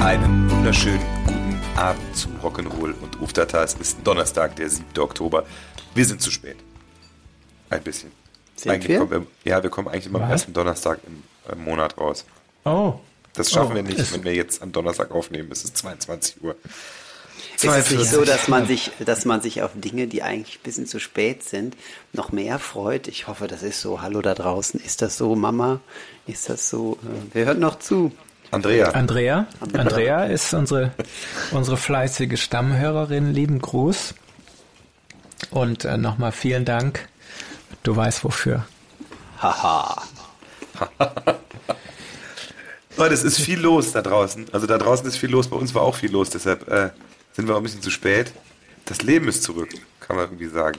Einen wunderschönen guten Abend zum Rock'n'Roll und Uftata. Es ist Donnerstag, der 7. Oktober. Wir sind zu spät. Ein bisschen. Sind wir? Kommen wir? Ja, wir kommen eigentlich immer am Was? ersten Donnerstag im, im Monat raus. Oh. Das schaffen Oh, wir nicht, ist- wenn wir jetzt am Donnerstag aufnehmen. Es ist 22 Uhr. Ist es nicht so, dass man sich, dass man sich auf Dinge, die eigentlich ein bisschen zu spät sind, noch mehr freut? Ich hoffe, das ist so. Hallo da draußen. Ist das so, Mama? Ist das so? Äh, Wer hört noch zu? Andrea, Andrea. Andrea ist unsere, unsere fleißige Stammhörerin. Lieben Gruß. Und äh, nochmal vielen Dank. Du weißt wofür. Haha. Leute, es ist viel los da draußen. Also da draußen ist viel los. Bei uns war auch viel los. Deshalb äh, sind wir auch ein bisschen zu spät. Das Leben ist zurück, kann man irgendwie sagen.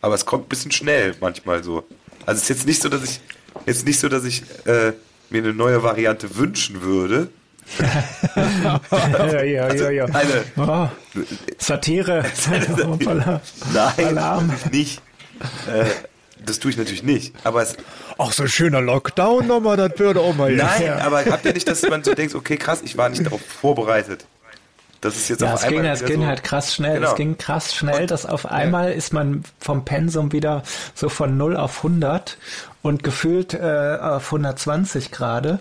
Aber es kommt ein bisschen schnell manchmal so. Also es ist jetzt nicht so, dass ich jetzt nicht so, dass ich äh, mir eine neue Variante wünschen würde. ja, ja, ja, ja. Eine, Oh, Satire. Hoppala. nein, Alarm. nicht. Äh, das tue ich natürlich nicht. Aber es, Ach, so ein schöner Lockdown nochmal, das würde auch mal nein, Ja. aber habt ihr nicht, dass man so denkt, okay, krass, ich war nicht darauf vorbereitet. Das ist jetzt Ja, auf es ging, einmal es wieder ging so, halt krass schnell. Genau. Es ging krass schnell, dass auf einmal ist man vom Pensum wieder so von 0 auf 100 und gefühlt äh, auf 120 gerade.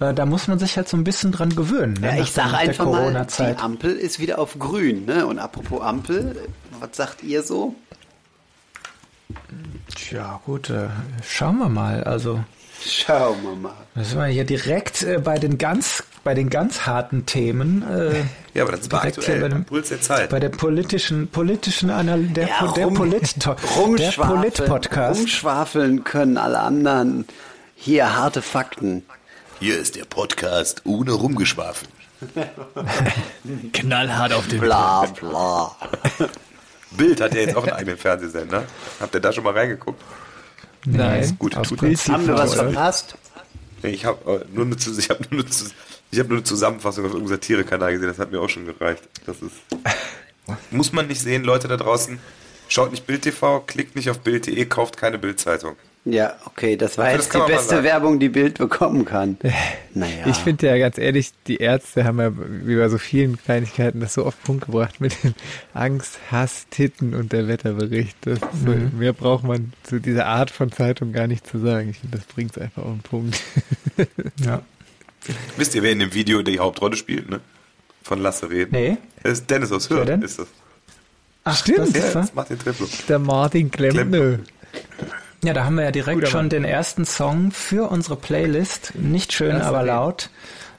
Äh, da muss man sich halt so ein bisschen dran gewöhnen. Ne, Ja, ich sage einfach mal, die. Ampel ist wieder auf grün. Ne? Und apropos Ampel, was sagt ihr so? Tja, gut, äh, schauen wir mal. Also, Schauen wir mal. da sind wir hier direkt äh, bei den ganz, bei den ganz harten Themen. Äh, Ja, aber das war aktuell, bei dem, Puls der Zeit. bei der politischen, politischen Analyse, der, Ja, der rum- Polit, der Rumschwafeln, Polit-Podcast. rumschwafeln können alle anderen. Hier, harte Fakten. Hier ist der Podcast ohne Rumgeschwafel. knallhart auf den Bla bla. Bild hat ja jetzt auch einen eigenen Fernsehsender. Habt ihr da schon mal reingeguckt? Nein, gut, aus tut Prinzip Haben wir was verpasst? Ich habe nur, eine ich hab nur, eine ich hab nur eine Zusammenfassung auf irgendeinem Satire-Kanal gesehen. Das hat mir auch schon gereicht. Das ist muss man nicht sehen, Leute da draußen. Schaut nicht Bild TV, klickt nicht auf Bild.de, kauft keine Bildzeitung. Ja, okay, das war das jetzt die beste. Werbung, die Bild bekommen kann. Naja. Ich finde ja ganz ehrlich, die Ärzte haben ja wie bei so vielen Kleinigkeiten das so auf den Punkt gebracht mit den Angst, Hass, Titten und der Wetterbericht. Das so, Mehr braucht man zu dieser Art von Zeitung gar nicht zu sagen. Ich finde, das bringt es einfach auf den Punkt. Ja. Wisst ihr, wer in dem Video die Hauptrolle spielt, ne? Von Lasse reden. Nee. Das ist Dennis aus Hürth, ist das. Ach, Stimmt. Das Ja, ist das macht den Triplo. Der Martin Klempner. Ja, da haben wir ja direkt Guter schon Mann. den ersten Song für unsere Playlist. Nicht schön, Lass aber reden. laut.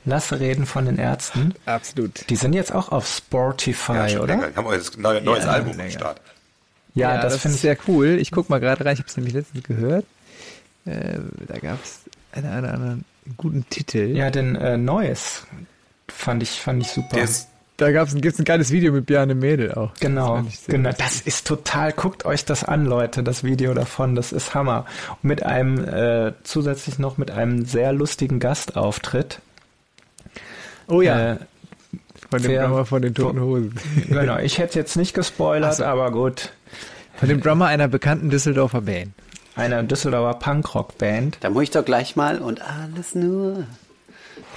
Lass reden von den Ärzten. Absolut. Die sind jetzt auch auf Spotify, Ja, oder? länger. Die haben auch jetzt ein neues, neues Ja, Album am. Start. Ja, das, das finde ist ich. sehr cool. Ich guck mal gerade rein, ich habe es nämlich letztens gehört. Äh, da gab es einen, einen anderen guten Titel. Ja, den äh, Neues fand ich, fand ich super. Ist, Da gab's gibt's ein geiles Video mit Bjarne Mädel auch. Genau, ich sehr genau. Das ist total, guckt euch das an, Leute, das Video davon, das ist Hammer. Und mit einem, äh, zusätzlich noch mit einem sehr lustigen Gastauftritt. Oh ja, Äh, von dem Drummer von den Toten Hosen. genau, ich hätte jetzt nicht gespoilert, so. aber gut. Von dem Drummer einer bekannten Düsseldorfer Band. Eine Düsseldorfer Punkrock-Band. Da muss ich doch gleich mal und alles nur,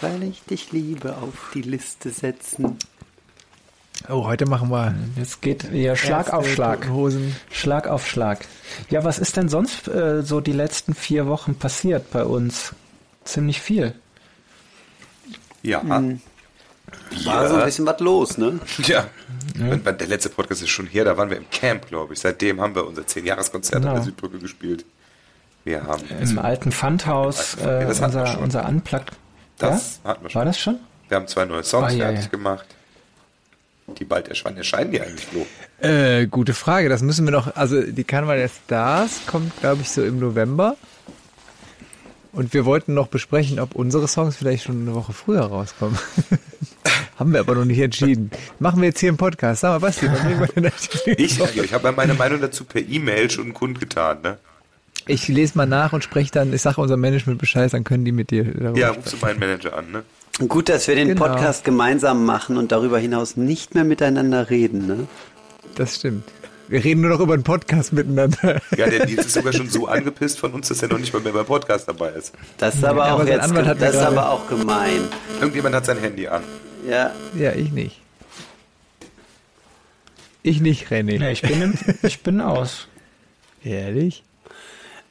weil ich dich liebe, auf die Liste setzen. Oh, heute machen wir Jetzt geht hier Schlag auf Schlag. Hosen. Schlag auf Schlag. Ja, was ist denn sonst äh, so die letzten vier Wochen passiert bei uns? Ziemlich viel. ja. Hm. War so ein bisschen was los, ne? Ja. Und Der letzte Podcast ist schon her, da waren wir im Camp, glaube ich. Seitdem haben wir unser 10-Jahres-Konzert Genau. an der Südbrücke gespielt. Wir haben Im alten Pfandhaus, Ja, äh, wir unser, unser Unplugged. Das ja? hatten wir schon. War das schon? Wir haben zwei neue Songs Ah, ja, fertig ja. gemacht. die bald erscheinen? Erscheinen die eigentlich, Flo? Äh, gute Frage. Das müssen wir noch. Also die Karneval der Stars kommt, glaube ich, so im November. Und wir wollten noch besprechen, ob unsere Songs vielleicht schon eine Woche früher rauskommen. Haben wir aber noch nicht entschieden. Machen wir jetzt hier im Podcast. Sag mal, Basti, wann bringen wir denn Ich, ich habe ja meine Meinung dazu per E-Mail schon kundgetan, ne? Ich lese mal nach und spreche dann, ich sage unserem Management Bescheid, dann können die mit dir darüber Ja, rufst du meinen Manager an, ne? Gut, dass wir den genau. Podcast gemeinsam machen und darüber hinaus nicht mehr miteinander reden, ne? Das stimmt. Wir reden nur noch über einen Podcast miteinander. Ja, der Nils ist sogar schon so angepisst von uns, dass er noch nicht mal mehr beim Podcast dabei ist. Das ist aber, auch, aber, jetzt, das ist aber auch gemein. Irgendjemand hat sein Handy an. Ja. Ja, ich nicht. Ich nicht, René. Ja, ich bin, im, ich bin aus. Ehrlich?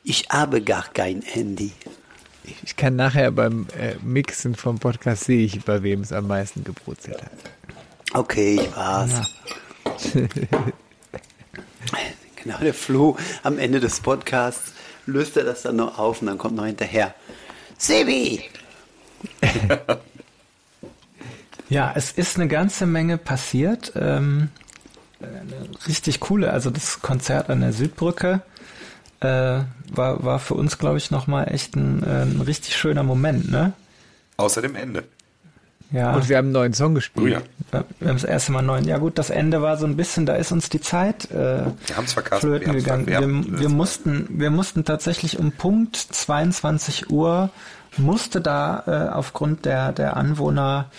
Ich habe gar kein Handy. Ich kann nachher beim äh, Mixen vom Podcast sehe ich, bei wem es am meisten gebrutzelt hat. Okay, ich war's. genau, der Flo am Ende des Podcasts löst er das dann noch auf und dann kommt noch hinterher. Sebi! ja, es ist eine ganze Menge passiert. Ähm, richtig coole, also das Konzert an der Südbrücke äh, war, war für uns, glaube ich, nochmal echt ein, äh, ein richtig schöner Moment, ne? Außer dem Ende. Ja. Und wir haben einen neuen Song gespielt. Oh ja. Wir haben das erste Mal einen neuen. Ja gut, das Ende war so ein bisschen, da ist uns die Zeit äh, wir haben's verkasst. flöten wir gegangen. Wir, wir, mussten, wir mussten tatsächlich um Punkt 22 Uhr musste da äh, aufgrund der, der Anwohner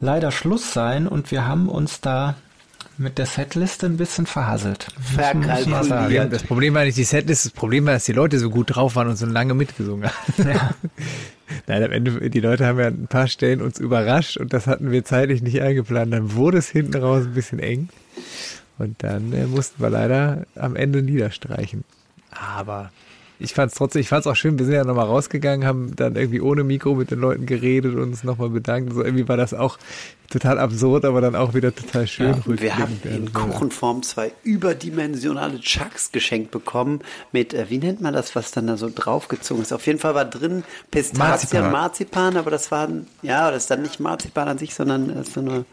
leider Schluss sein und wir haben uns da mit der Setliste ein bisschen verhasselt. Verkalkuliert. Das Problem war nicht die Setliste, das Problem war, dass die Leute so gut drauf waren und so lange mitgesungen haben. Ja. Nein, am Ende, die Leute haben ja ein paar Stellen uns überrascht und das hatten wir zeitlich nicht eingeplant. Dann wurde es hinten raus ein bisschen eng und dann äh, mussten wir leider am Ende niederstreichen. Aber ich fand es trotzdem, ich fand es auch schön, wir sind ja nochmal rausgegangen, haben dann irgendwie ohne Mikro mit den Leuten geredet und uns nochmal bedankt. So irgendwie war das auch total absurd, aber dann auch wieder total schön. Ja, wir haben in Kuchenform zwei überdimensionale Chucks geschenkt bekommen mit, äh, wie nennt man das, was dann da so draufgezogen ist? Auf jeden Fall war drin Pistazien, Marzipan, Marzipan aber das war, ja, das ist dann nicht Marzipan an sich, sondern äh, so eine,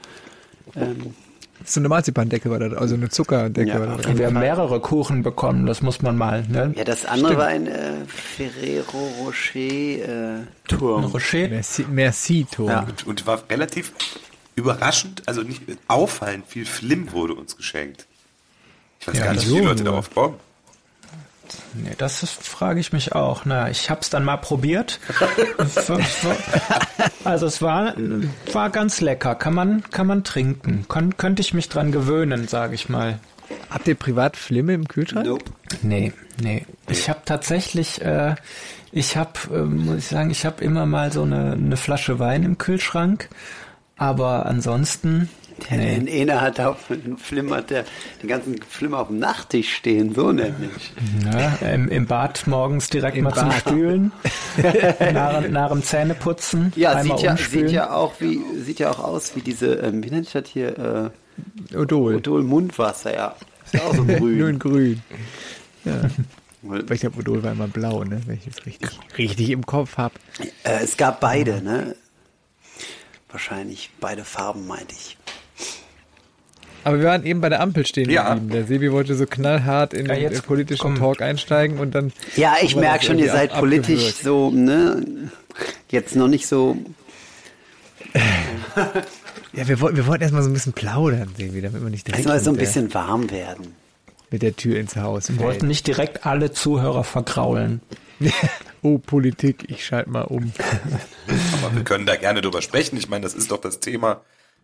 ähm, so eine Marzipandecke war das, also eine Zuckerdecke. Ja, war das. Wir haben mehrere Kuchen bekommen, das muss man mal. Ne? Ja, das andere Stimmt. war ein äh, Ferrero Rocher äh, Turm. Rocher? Merci, Merci Turm. Ja. Und, und war relativ überraschend, also nicht auffallend, viel Flim wurde uns geschenkt. Ich weiß ja, gar nicht, wie die Leute darauf kommen. Nee, das frage ich mich auch. Na, ich habe es dann mal probiert. also es war, war ganz lecker. Kann man, kann man trinken. Kon könnte ich mich dran gewöhnen, sage ich mal. Habt ihr privat Flimme im Kühlschrank? Nope. Nee, nee. Ich habe tatsächlich, äh, ich habe, äh, muss ich sagen, ich habe immer mal so eine, eine Flasche Wein im Kühlschrank. Aber ansonsten der nee. den Ene hat auf flimmert der den ganzen Flimmer auf dem Nachttisch stehen, so nämlich. Ja, im, im Bad morgens direkt Im mal Bad. zum Spülen, nach, nach dem Zähneputzen. Ja, sieht ja, sieht ja auch wie sieht ja auch aus wie diese, ähm, wie nennt ich das hier? Äh, Odol. Odol Mundwasser, ja. Ist ja auch so grün. Nur in grün. Ja. Weil ich glaube, Odol war immer blau, ne? wenn ich es richtig, richtig im Kopf habe. Äh, es gab beide, ne? Wahrscheinlich beide Farben, meinte ich. Aber wir waren eben bei der Ampel stehen ja. geblieben. Der Sebi wollte so knallhart in ja, den politischen komm. Talk einsteigen und dann. Ja, ich merke schon, ihr seid politisch so, ne? Jetzt noch nicht so. ja, wir, wir wollten erstmal so ein bisschen plaudern, Sebi, damit wir nicht direkt. Erstmal so ein bisschen warm werden. Mit der Tür ins Haus. Wir wollten nicht direkt alle Zuhörer vergraulen. oh, Politik, ich schalte mal um. Aber wir können da gerne drüber sprechen. Ich meine, das ist doch das Thema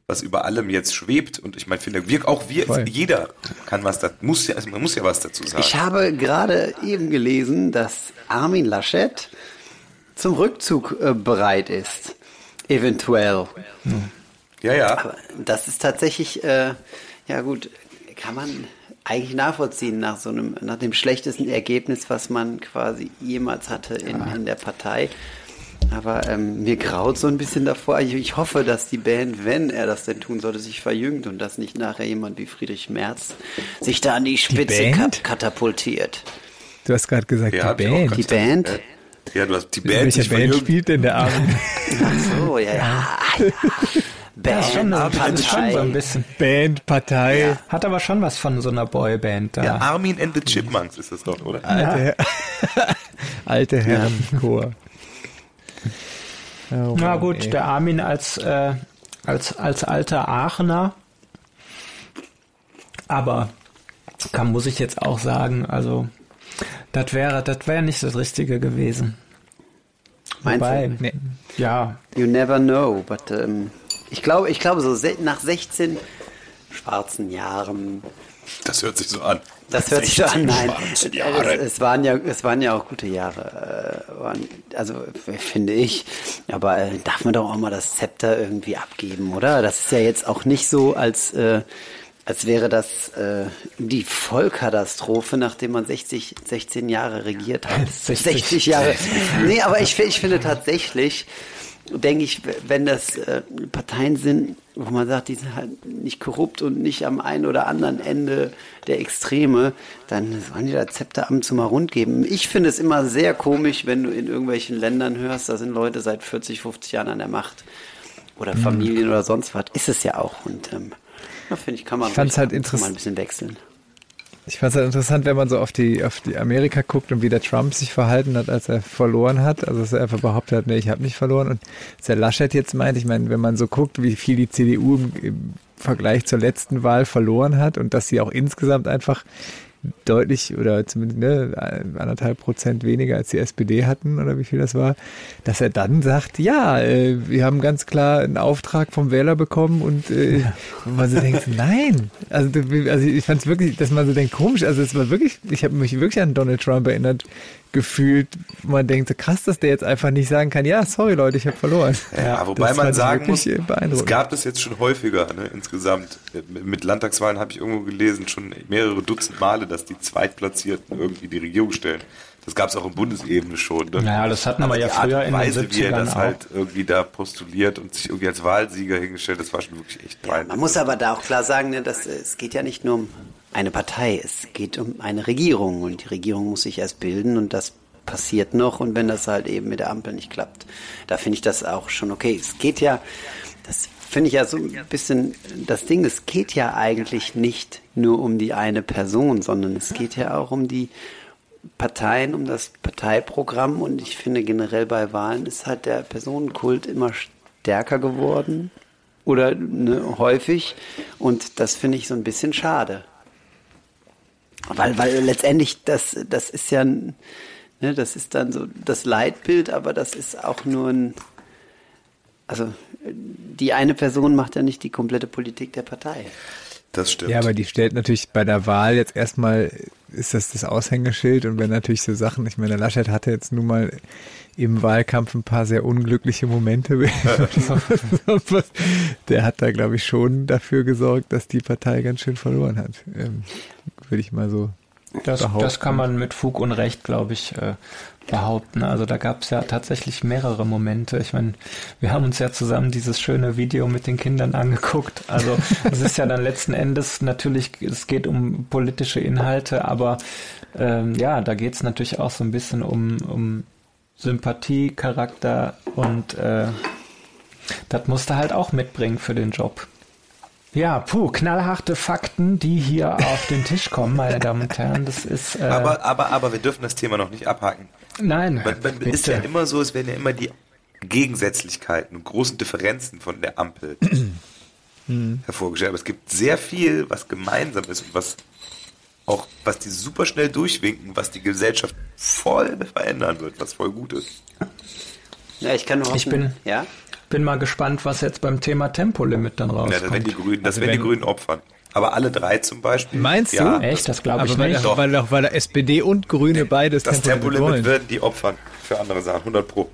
was über allem jetzt schwebt. Und ich meine, finde, wir, auch wir, Voll. jeder kann was da, muss ja, also man muss ja was dazu sagen. Ich habe gerade eben gelesen, dass Armin Laschet zum Rückzug äh, bereit ist. Eventuell. Hm. Ja, ja. Aber das ist tatsächlich, äh, ja gut, kann man eigentlich nachvollziehen nach so einem, nach dem schlechtesten Ergebnis, was man quasi jemals hatte in, in der Partei. Aber ähm, mir graut so ein bisschen davor. Ich, ich, hoffe, dass die Band, wenn er das denn tun sollte, sich verjüngt und dass nicht nachher jemand wie Friedrich Merz sich da an die Spitze die kat katapultiert. Du hast gerade gesagt, ja, die Band. Die Band? Ja, du hast die Band. Welche Band spielt denn der Abend? Ach so, ja, ja. ja. Band, ist schon, Partei. ist schon so ein bisschen. Band, Partei. Ja. Hat aber schon was von so einer Boyband da. Ja, Armin and the Chipmunks ist das doch, oder? Alte, alte Herrenchor. Oh Na gut, ey. der Armin als, äh, als, als alter Aachener. Aber kann, muss ich jetzt auch sagen, also das wäre, das wäre nicht das Richtige gewesen. Meinst Wobei, du? Nee. ja, You never know, but ähm, ich glaube, ich glaube so nach 16 schwarzen Jahren, Das hört sich so an. Das hört sich an, 16 nein, schwarze es, Jahre. es waren ja, es waren ja auch gute Jahre, äh, also finde ich, aber äh, darf man doch auch mal das Zepter irgendwie abgeben, oder? Das ist ja jetzt auch nicht so, als äh, als wäre das äh, die Vollkatastrophe, nachdem man 60, 16 Jahre regiert hat. 60. 60 Jahre. Nee, aber ich, ich finde tatsächlich, denke ich, wenn das äh, Parteien sind, wo man sagt, die sind halt nicht korrupt und nicht am einen oder anderen Ende der Extreme, dann sollen die das Zepteramt zum mal rund geben. Ich finde es immer sehr komisch, wenn du in irgendwelchen Ländern hörst, da sind Leute seit 40, 50 Jahren an der Macht oder Mhm. Familien oder sonst was. Ist es ja auch. Und ähm, da finde ich, kann man Ich fand's halt ab und zu mal ein bisschen wechseln. Ich fand es halt interessant, wenn man so auf die, auf die Amerika guckt und wie der Trump sich verhalten hat, als er verloren hat. Also dass er einfach behauptet hat, nee, ich habe nicht verloren. Und was der Laschet jetzt meint, ich meine, wenn man so guckt, wie viel die CDU im, im Vergleich zur letzten Wahl verloren hat und dass sie auch insgesamt einfach deutlich oder zumindest ne, anderthalb Prozent weniger als die SPD hatten oder wie viel das war, dass er dann sagt, ja, äh, wir haben ganz klar einen Auftrag vom Wähler bekommen und äh, und man so denkt, nein, also, also ich fand es wirklich, dass man so denkt, komisch, also es war wirklich, ich habe mich wirklich an Donald Trump erinnert gefühlt, wo man denkt, so krass, dass der jetzt einfach nicht sagen kann, ja, sorry Leute, ich habe verloren. Ja, wobei das man sagen muss, es gab das jetzt schon häufiger, ne, insgesamt. Mit Landtagswahlen habe ich irgendwo gelesen, schon mehrere Dutzend Male, dass die Zweitplatzierten irgendwie die Regierung stellen. Das gab es auch in Bundesebene schon. Ne? Naja, das hatten wir ja die Art früher und in den Weise, wie er 70ern das auch. halt irgendwie da postuliert und sich irgendwie als Wahlsieger hingestellt, das war schon wirklich echt peinlich. Man muss aber da auch klar sagen, ne, dass, äh, es geht ja nicht nur um eine Partei, es geht um eine Regierung und die Regierung muss sich erst bilden und das passiert noch und wenn das halt eben mit der Ampel nicht klappt, da finde ich das auch schon okay. Es geht ja, das finde ich ja so ein bisschen das Ding, es geht ja eigentlich nicht nur um die eine Person, sondern es geht ja auch um die Parteien, um das Parteiprogramm und ich finde generell bei Wahlen ist halt der Personenkult immer stärker geworden oder ne, häufig und das finde ich so ein bisschen schade. Weil, weil letztendlich das, das ist ja, ein- ne, das ist dann so das Leitbild, aber das ist auch nur ein, also die eine Person macht ja nicht die komplette Politik der Partei. Das stimmt. Ja, aber die stellt natürlich bei der Wahl jetzt erstmal, ist das das Aushängeschild und wenn natürlich so Sachen, ich meine, Laschet hatte jetzt nun mal im Wahlkampf ein paar sehr unglückliche Momente. der hat da, glaube ich, schon dafür gesorgt, dass die Partei ganz schön verloren hat. Würde ich mal so Das, behaupten. das kann man mit Fug und Recht, glaube ich, äh, behaupten. Also da gab es ja tatsächlich mehrere Momente. Ich meine, wir haben uns ja zusammen dieses schöne Video mit den Kindern angeguckt. Also es ist ja dann letzten Endes natürlich, es geht um politische Inhalte, aber ähm, ja, da geht es natürlich auch so ein bisschen um, um Sympathie, Charakter und äh, das musst du halt auch mitbringen für den Job. Ja, puh, knallharte Fakten, die hier auf den Tisch kommen, meine Damen und Herren. Das ist. Äh, aber, aber, aber wir dürfen das Thema noch nicht abhaken. nein, Man, man bitte. ist ja immer so, es werden ja immer die Gegensätzlichkeiten und großen Differenzen von der Ampel hervorgestellt. Aber es gibt sehr viel, was gemeinsam ist und was auch, was die super schnell durchwinken, was die Gesellschaft voll verändern wird, was voll gut ist. Ja, ich kann nur hoffen, Ich bin- ja, Bin mal gespannt, was jetzt beim Thema Tempolimit dann Ja, das werden die rauskommt. Grünen, das Also werden die Grünen opfern. Aber alle drei zum Beispiel. Meinst ja, du? Echt, das glaube ich weil, nicht. doch, weil, doch, weil der SPD und Grüne beides Das Tempolimit Tempolimit wollen. werden die opfern für andere Sachen, 100 pro.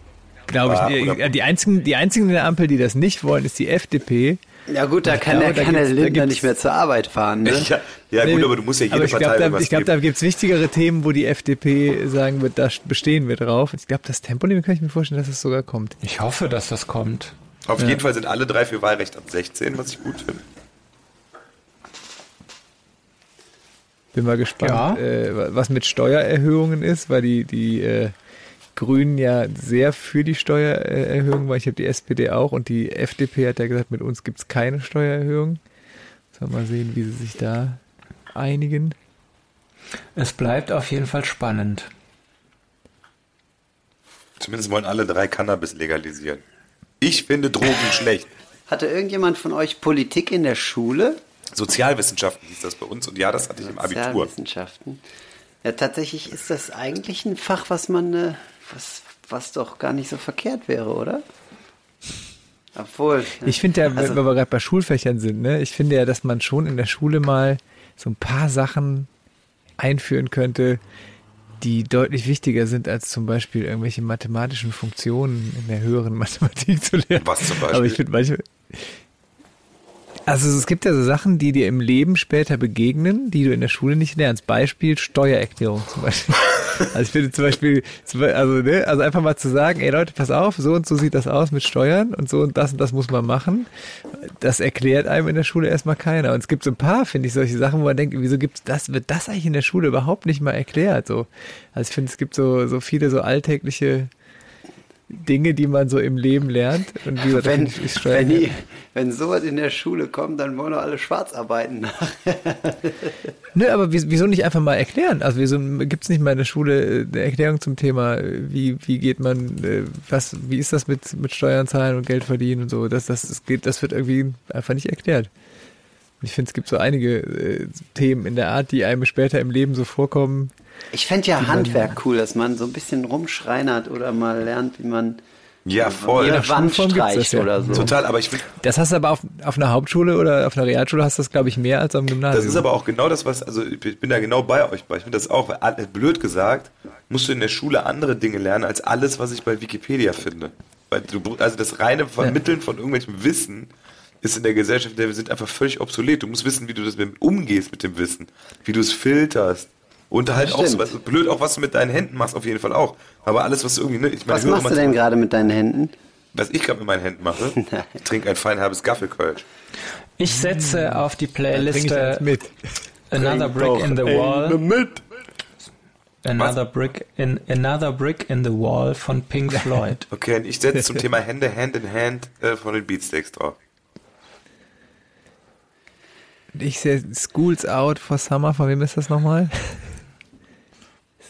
Glaube ich. oder- Die, die, einzigen, die einzigen in der Ampel, die das nicht wollen, ist die FDP. ja gut, da kann, glaube, der, da kann der Lindner nicht mehr zur Arbeit fahren. Ne? Ja, ja gut, aber du musst ja jede Aber ich Partei glaube, da, ich glaub, geben. da gibt es wichtigere Themen, wo die FDP sagen wird, da bestehen wir drauf. Ich glaube, das Tempolimit kann ich mir vorstellen, dass es sogar kommt. Ich hoffe, dass das kommt. Auf jeden Fall sind alle drei für Wahlrecht ab 16, was ich gut finde. Bin mal gespannt, Ja. äh, was mit Steuererhöhungen ist, weil die, die, äh, Grünen ja sehr für die Steuererhöhung waren. Ich habe die SPD auch und die FDP hat ja gesagt, mit uns gibt es keine Steuererhöhung. Sollen wir mal sehen, wie sie sich da einigen. Es bleibt auf jeden Fall spannend. Zumindest wollen alle drei Cannabis legalisieren. Ich finde Drogen schlecht. Hatte irgendjemand von euch Politik in der Schule? Sozialwissenschaften hieß das bei uns und ja, das hatte ich im Abitur. Sozialwissenschaften. Ja, tatsächlich ist das eigentlich ein Fach, was man, äh, was, was doch gar nicht so verkehrt wäre, oder? Obwohl. Ne? Ich finde ja, also, wenn wir gerade bei Schulfächern sind, ne, ich finde ja, dass man schon in der Schule mal so ein paar Sachen einführen könnte, die deutlich wichtiger sind, als zum Beispiel irgendwelche mathematischen Funktionen in der höheren Mathematik zu lernen. Was zum Beispiel? Aber ich finde manchmal, also es gibt ja so Sachen, die dir im Leben später begegnen, die du in der Schule nicht lernst. Beispiel Steuererklärung zum Beispiel. Also ich finde zum Beispiel, also, ne, also einfach mal zu sagen, ey Leute, pass auf, so und so sieht das aus mit Steuern und so und das und das muss man machen. Das erklärt einem in der Schule erstmal keiner. Und es gibt so ein paar, finde ich, solche Sachen, wo man denkt, wieso gibt's das, wird das eigentlich in der Schule überhaupt nicht mal erklärt? So. Also ich finde, es gibt so, so viele so alltägliche Dinge, die man so im Leben lernt. Und wie wenn, wenn, die, wenn sowas in der Schule kommt, dann wollen wir alle schwarz arbeiten. Nö, aber wieso nicht einfach mal erklären? Also wieso gibt es nicht mal in der Schule äh, eine Erklärung zum Thema, wie, wie geht man, äh, was, wie ist das mit, mit Steuern zahlen und Geld verdienen und so? Das, das, das, geht, das wird irgendwie einfach nicht erklärt. Ich finde, es gibt so einige äh, Themen in der Art, die einem später im Leben so vorkommen, ich fände ja Handwerk cool, dass man so ein bisschen rumschreinert oder mal lernt, wie man ja, voll. Jede Wand streicht ja. oder so. Total, aber ich will. Das hast du aber auf, auf einer Hauptschule oder auf einer Realschule hast du das, glaube ich, mehr als am Gymnasium. Das ist aber auch genau das, was, also ich bin da genau bei euch. Ich finde das auch, blöd gesagt, musst du in der Schule andere Dinge lernen als alles, was ich bei Wikipedia finde. Weil du, also das reine Vermitteln ja. von irgendwelchem Wissen ist in der Gesellschaft, in der wir sind, einfach völlig obsolet. Du musst wissen, wie du das mit, umgehst mit dem Wissen, wie du es filterst, und halt auch so, blöd auch, was du mit deinen Händen machst, auf jeden Fall auch. Aber alles, was du irgendwie, ne, ich meine, Was machst du denn gerade mit deinen Händen? Was ich gerade mit meinen Händen mache? ich trinke ein feinherbes Gaffelkölsch. Ich setze auf die Playliste mit. Another Brick in the Wall. Mit. Another Brick in Another Brick in the Wall von Pink Floyd. Okay, und ich setze zum Thema Hände Hand in Hand äh, von den Beatsteaks drauf. Ich sehe Schools Out for Summer, von wem ist das nochmal?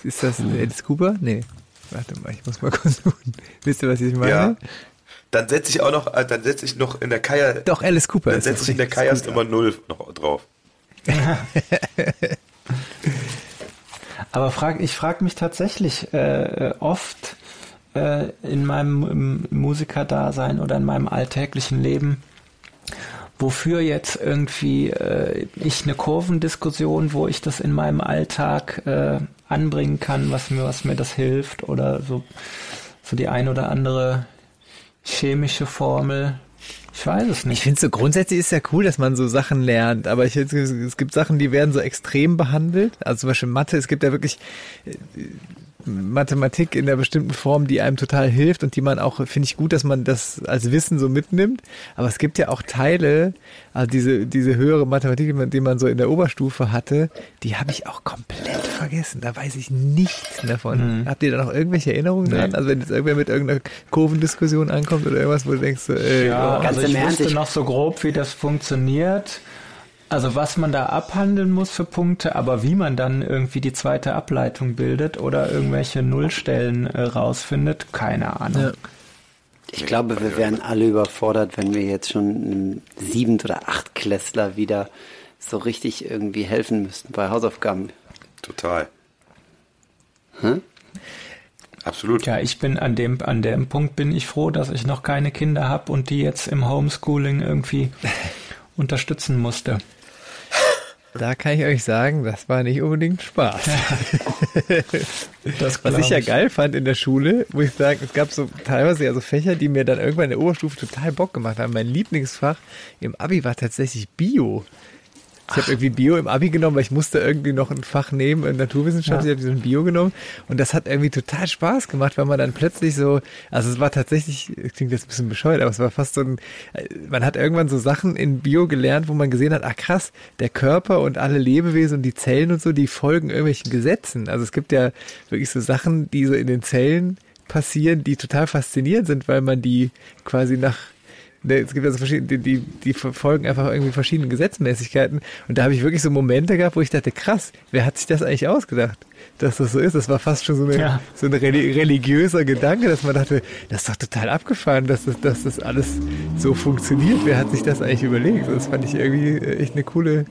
Ist das Alice Cooper? Nee. Warte mal, ich muss mal kurz suchen. Wisst ihr, was ich meine? Ja. Dann setze ich auch noch, äh, dann setze ich noch in der Kaya. Doch, Alice Cooper. Dann setze ich in der Kaya Nummer 0 noch drauf. Aber frag, ich frage mich tatsächlich äh, oft äh, in meinem Musikerdasein oder in meinem alltäglichen Leben, wofür jetzt irgendwie äh, ich eine Kurvendiskussion, wo ich das in meinem Alltag äh, anbringen kann, was mir, was mir das hilft oder so, so die ein oder andere chemische Formel. Ich weiß es nicht. Ich finde so grundsätzlich ist ja cool, dass man so Sachen lernt, aber ich, es gibt Sachen, die werden so extrem behandelt. Also zum Beispiel Mathe, es gibt ja wirklich äh, Mathematik in der bestimmten Form, die einem total hilft und die man auch, finde ich gut, dass man das als Wissen so mitnimmt. Aber es gibt ja auch Teile, also diese, diese höhere Mathematik, die man so in der Oberstufe hatte, die habe ich auch komplett vergessen. Da weiß ich nichts davon. Mhm. Habt ihr da noch irgendwelche Erinnerungen dran? Also wenn jetzt irgendwer mit irgendeiner Kurvendiskussion ankommt oder irgendwas, wo du denkst, so, äh, ja, also ich wusste noch so grob, wie das funktioniert. Also was man da abhandeln muss für Punkte, aber wie man dann irgendwie die zweite Ableitung bildet oder irgendwelche Nullstellen äh, rausfindet, keine Ahnung. Ja. Ich glaube, wir wären alle überfordert, wenn wir jetzt schon einem Siebent- oder Achtklässler wieder so richtig irgendwie helfen müssten bei Hausaufgaben. Total. Hm? Absolut. Ja, ich bin an dem, an dem Punkt bin ich froh, dass ich noch keine Kinder habe und die jetzt im Homeschooling irgendwie unterstützen musste. Da kann ich euch sagen, das war nicht unbedingt Spaß. Was ich ja geil fand in der Schule, wo ich sagen, es gab so teilweise ja so Fächer, die mir dann irgendwann in der Oberstufe total Bock gemacht haben. Mein Lieblingsfach im Abi war tatsächlich Bio. Ich habe irgendwie Bio im Abi genommen, weil ich musste irgendwie noch ein Fach nehmen, in Naturwissenschaft, ja. ich habe diesen Bio genommen und das hat irgendwie total Spaß gemacht, weil man dann plötzlich so, also es war tatsächlich, klingt jetzt ein bisschen bescheuert, aber es war fast so ein, man hat irgendwann so Sachen in Bio gelernt, wo man gesehen hat, ach krass, der Körper und alle Lebewesen und die Zellen und so, die folgen irgendwelchen Gesetzen. Also es gibt ja wirklich so Sachen, die so in den Zellen passieren, die total faszinierend sind, weil man die quasi nach es gibt also verschiedene, die, die, die verfolgen einfach irgendwie verschiedene Gesetzmäßigkeiten. Und da habe ich wirklich so Momente gehabt, wo ich dachte, krass, wer hat sich das eigentlich ausgedacht, dass das so ist? Das war fast schon so, eine, ja. so ein religiöser Gedanke, dass man dachte, das ist doch total abgefahren, dass das, dass das alles so funktioniert. Wer hat sich das eigentlich überlegt? Das fand ich irgendwie echt eine coole,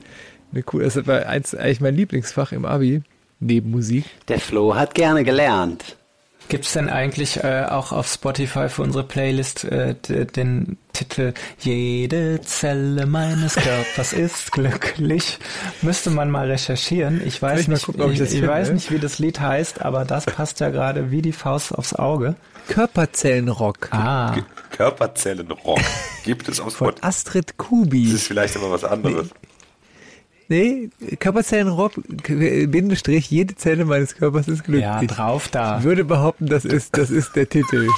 eine coole, das war eins, eigentlich mein Lieblingsfach im Abi, neben Musik. Der Flo hat gerne gelernt. Gibt's denn eigentlich äh, auch auf Spotify für unsere Playlist äh, den Titel Jede Zelle meines Körpers ist glücklich? Müsste man mal recherchieren. Ich weiß ich nicht, gucken, ich, ich, ich weiß nicht, wie das Lied heißt, aber das passt ja gerade wie die Faust aufs Auge. Körperzellenrock. Ah. Körperzellenrock. Gibt es auf Spotify? Von Astrid Kubi. Das ist vielleicht aber was anderes. Nee, Körperzellenrock, Bindestrich, jede Zelle meines Körpers ist glücklich. Ja, drauf da. Ich würde behaupten, das ist, das ist der Titel.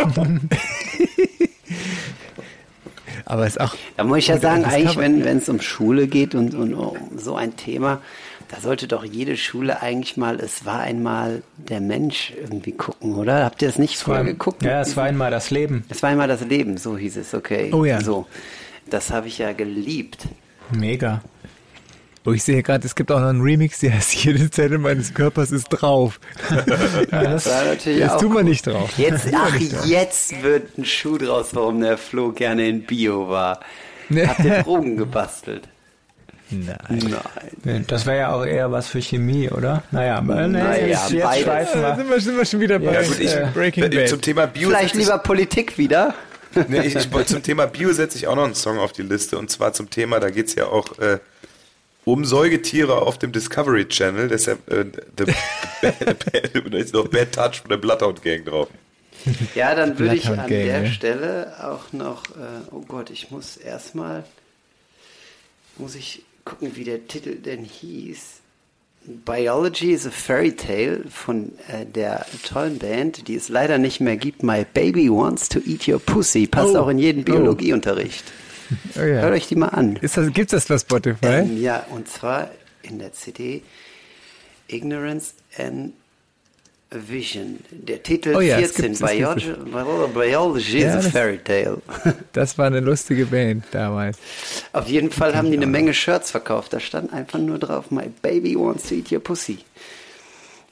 Aber es ist auch. Da muss ich ja sagen, eigentlich, wenn es um Schule geht und, und um so ein Thema, da sollte doch jede Schule eigentlich mal, es war einmal der Mensch irgendwie gucken, oder? Habt ihr das nicht vorher geguckt? Ja, es war einmal das Leben. Es war einmal das Leben, so hieß es, okay. Oh ja. So. Das habe ich ja geliebt. Mega. Oh, ich sehe gerade, es gibt auch noch einen Remix, der heißt Jede Zelle meines Körpers ist drauf. ja, das war natürlich das tun wir nicht drauf. Jetzt, ach, jetzt wird ein Schuh draus, warum der Flo gerne in Bio war. Habt ihr Drogen gebastelt? Nein. Nein. Das wäre ja auch eher was für Chemie, oder? Naja, aber nee, naja, jetzt, jetzt schweifen wir. Sind, wir, sind wir schon wieder bei ja, gut, ich, äh, Breaking Bad. Zum Thema Bio Vielleicht lieber Politik wieder. nee, ich, ich, zum Thema Bio setze ich auch noch einen Song auf die Liste. Und zwar zum Thema, da geht es ja auch äh, um Säugetiere auf dem Discovery Channel. Deshalb äh, the, da ist noch Bad Touch von der Bloodhound Gang drauf. Ja, dann würde ich an Gang, der ja. Stelle auch noch, äh, oh Gott, ich muss erstmal, muss ich gucken, wie der Titel denn hieß. Biology is a Fairy Tale von äh, der tollen Band, die es leider nicht mehr gibt. My Baby Wants to Eat Your Pussy. Passt oh. auch in jeden oh. Biologieunterricht. Oh ja. Hört euch die mal an. Das, gibt's das bei Spotify? Ähm, ja, und zwar in der CD Ignorance and Vision. Der Titel oh ja, 14, Biology, Biology is a Fairy Tale. Das war eine lustige Band damals. Auf jeden Fall haben die eine Menge Shirts verkauft. Da stand einfach nur drauf, My baby wants to eat your pussy.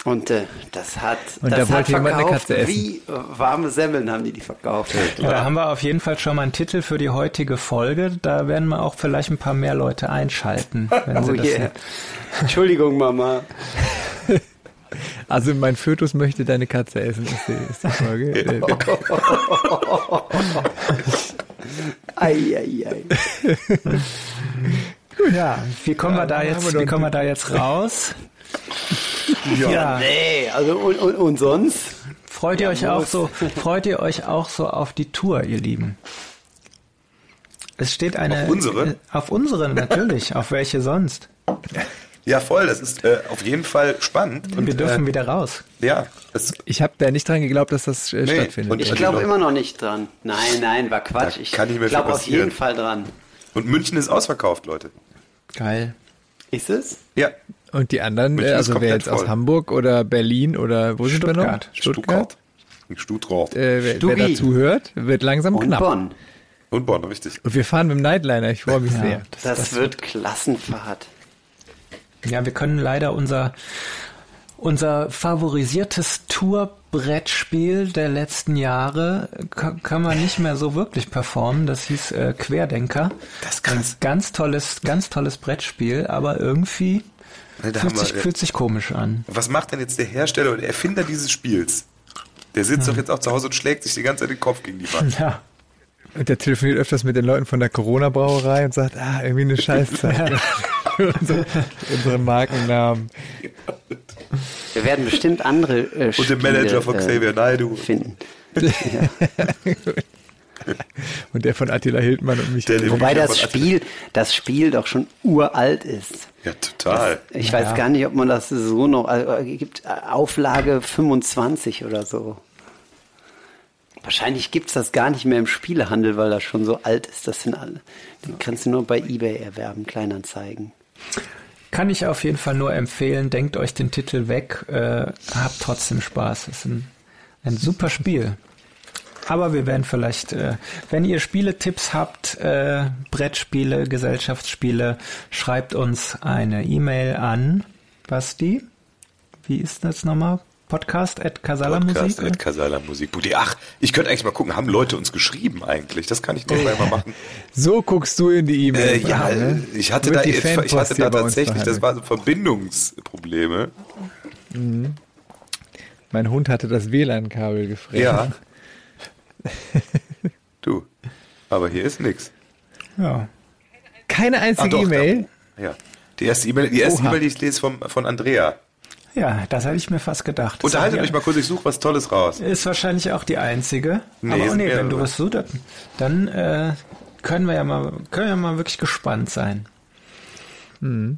Und äh, das hat, und das da hat verkauft wie äh, warme Semmeln haben die die verkauft. Ja, da haben wir auf jeden Fall schon mal einen Titel für die heutige Folge. Da werden wir auch vielleicht ein paar mehr Leute einschalten. Wenn sie oh das yeah. Entschuldigung, Mama. Also mein Fötus möchte deine Katze essen, ist die, ist die Folge. ei, ei, ei. Ja, wie kommen ja, wir da jetzt, wir wie kommen wir da jetzt raus? Ja, ja. nee, also und, und, und sonst? Freut ihr ja, euch auch so, freut ihr euch auch so auf die Tour, ihr Lieben? Es steht eine. Auf unsere? Äh, auf unsere, natürlich. auf welche sonst? Ja, voll. Das ist äh, auf jeden Fall spannend. Und, wir dürfen äh, wieder raus. Ja. ich habe da nicht dran geglaubt, dass das äh, nee, stattfindet. Und ich glaube immer noch nicht dran. Nein, nein, war Quatsch. Da ich glaube auf jeden Fall dran. Und München ist ausverkauft, Leute. Geil. Ist es? Ja. Und die anderen, äh, also wer jetzt voll. aus Hamburg oder Berlin oder wo sind wir noch? Stuttgart. Stuttgart. Äh, wer, wer dazu hört, wird langsam Und knapp. Bonn. Und Bonn, richtig. Und wir fahren mit dem Nightliner, ich freue mich ja, sehr. Das, das, das wird Klassenfahrt. Ja, wir können leider unser, unser favorisiertes Tourbrettspiel der letzten Jahre kann man nicht mehr so wirklich performen. Das hieß äh, Querdenker. Das ist krass. Ein ganz tolles, ganz tolles Brettspiel, aber irgendwie fühlt sich, fühlt sich komisch an. Was macht denn jetzt der Hersteller und Erfinder dieses Spiels? Der sitzt hm. doch jetzt auch zu Hause und schlägt sich die ganze Zeit den Kopf gegen die Wand. Ja. Und der telefoniert öfters mit den Leuten von der Corona-Brauerei und sagt, ah, irgendwie eine Scheißzeit. unsere, unsere Markennamen. Wir werden bestimmt andere äh, Und den Manager von Xavier Naidu. Finden. und der von Attila Hildmann und mich. Der Wobei das Spiel, das Spiel doch schon uralt ist. Ja, total. Das, ich ja. weiß gar nicht, ob man das so noch, also gibt Auflage 25 oder so. Wahrscheinlich gibt es das gar nicht mehr im Spielehandel, weil das schon so alt ist. Das sind alle. Den kannst du nur bei eBay erwerben, Kleinanzeigen. Kann ich auf jeden Fall nur empfehlen. Denkt euch den Titel weg, äh, habt trotzdem Spaß. Ist ein, Ein super Spiel. Aber wir werden vielleicht, äh, wenn ihr Spieletipps habt, äh, Brettspiele, Gesellschaftsspiele, schreibt uns eine E-Mail an Basti. Wie ist das nochmal? Podcast at Casala Podcast at Casala Ach, ich könnte eigentlich mal gucken, haben Leute uns geschrieben eigentlich? Das kann ich noch mal machen. So guckst du in die E-Mail. Äh, ja, ne? ich hatte da, ich hatte da tatsächlich, das waren so Verbindungsprobleme. Mhm. Mein Hund hatte das WLAN-Kabel gefressen. Ja. du, aber hier ist nichts. Ja. Keine einzige E-Mail? Ja. Die erste E-Mail, die, erste e die ich lese vom, von Andrea. Ja, das hätte ich mir fast gedacht. Unterhaltet euch mal kurz, ich suche was Tolles raus. Ist wahrscheinlich auch die einzige. Nee, Aber oh nee, wenn du was suchst, dann äh, können wir ja mal, können wir mal wirklich gespannt sein. Hm.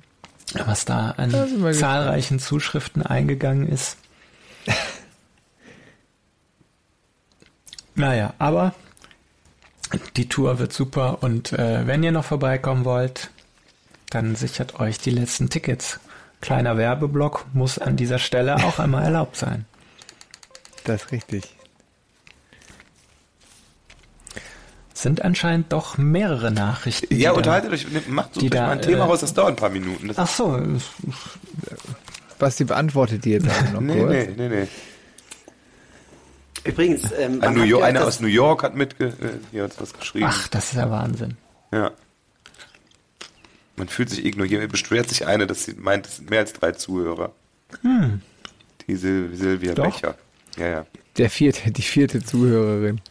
Was da an zahlreichen gespannt. Zuschriften eingegangen ist. naja, aber die Tour wird super und äh, wenn ihr noch vorbeikommen wollt, dann sichert euch die letzten Tickets. Kleiner Werbeblock muss an dieser Stelle auch einmal erlaubt sein. Das ist richtig. Sind anscheinend doch mehrere Nachrichten. Ja, unterhaltet euch, macht so mal ein Thema äh, raus, das dauert ein paar Minuten. Das ach so. Basti beantwortet die jetzt noch nee, kurz. Nee, nee, nee. Übrigens, ähm, ein York, einer aus New York hat mit äh, hier hat was geschrieben. Ach, das ist ja Wahnsinn. Ja. Man fühlt sich ignoriert. Beschwert sich eine, dass sie meint, es sind mehr als drei Zuhörer. Hm. Die Sil Silvia Doch. Becher. Ja, ja. Der vierte, die vierte Zuhörerin.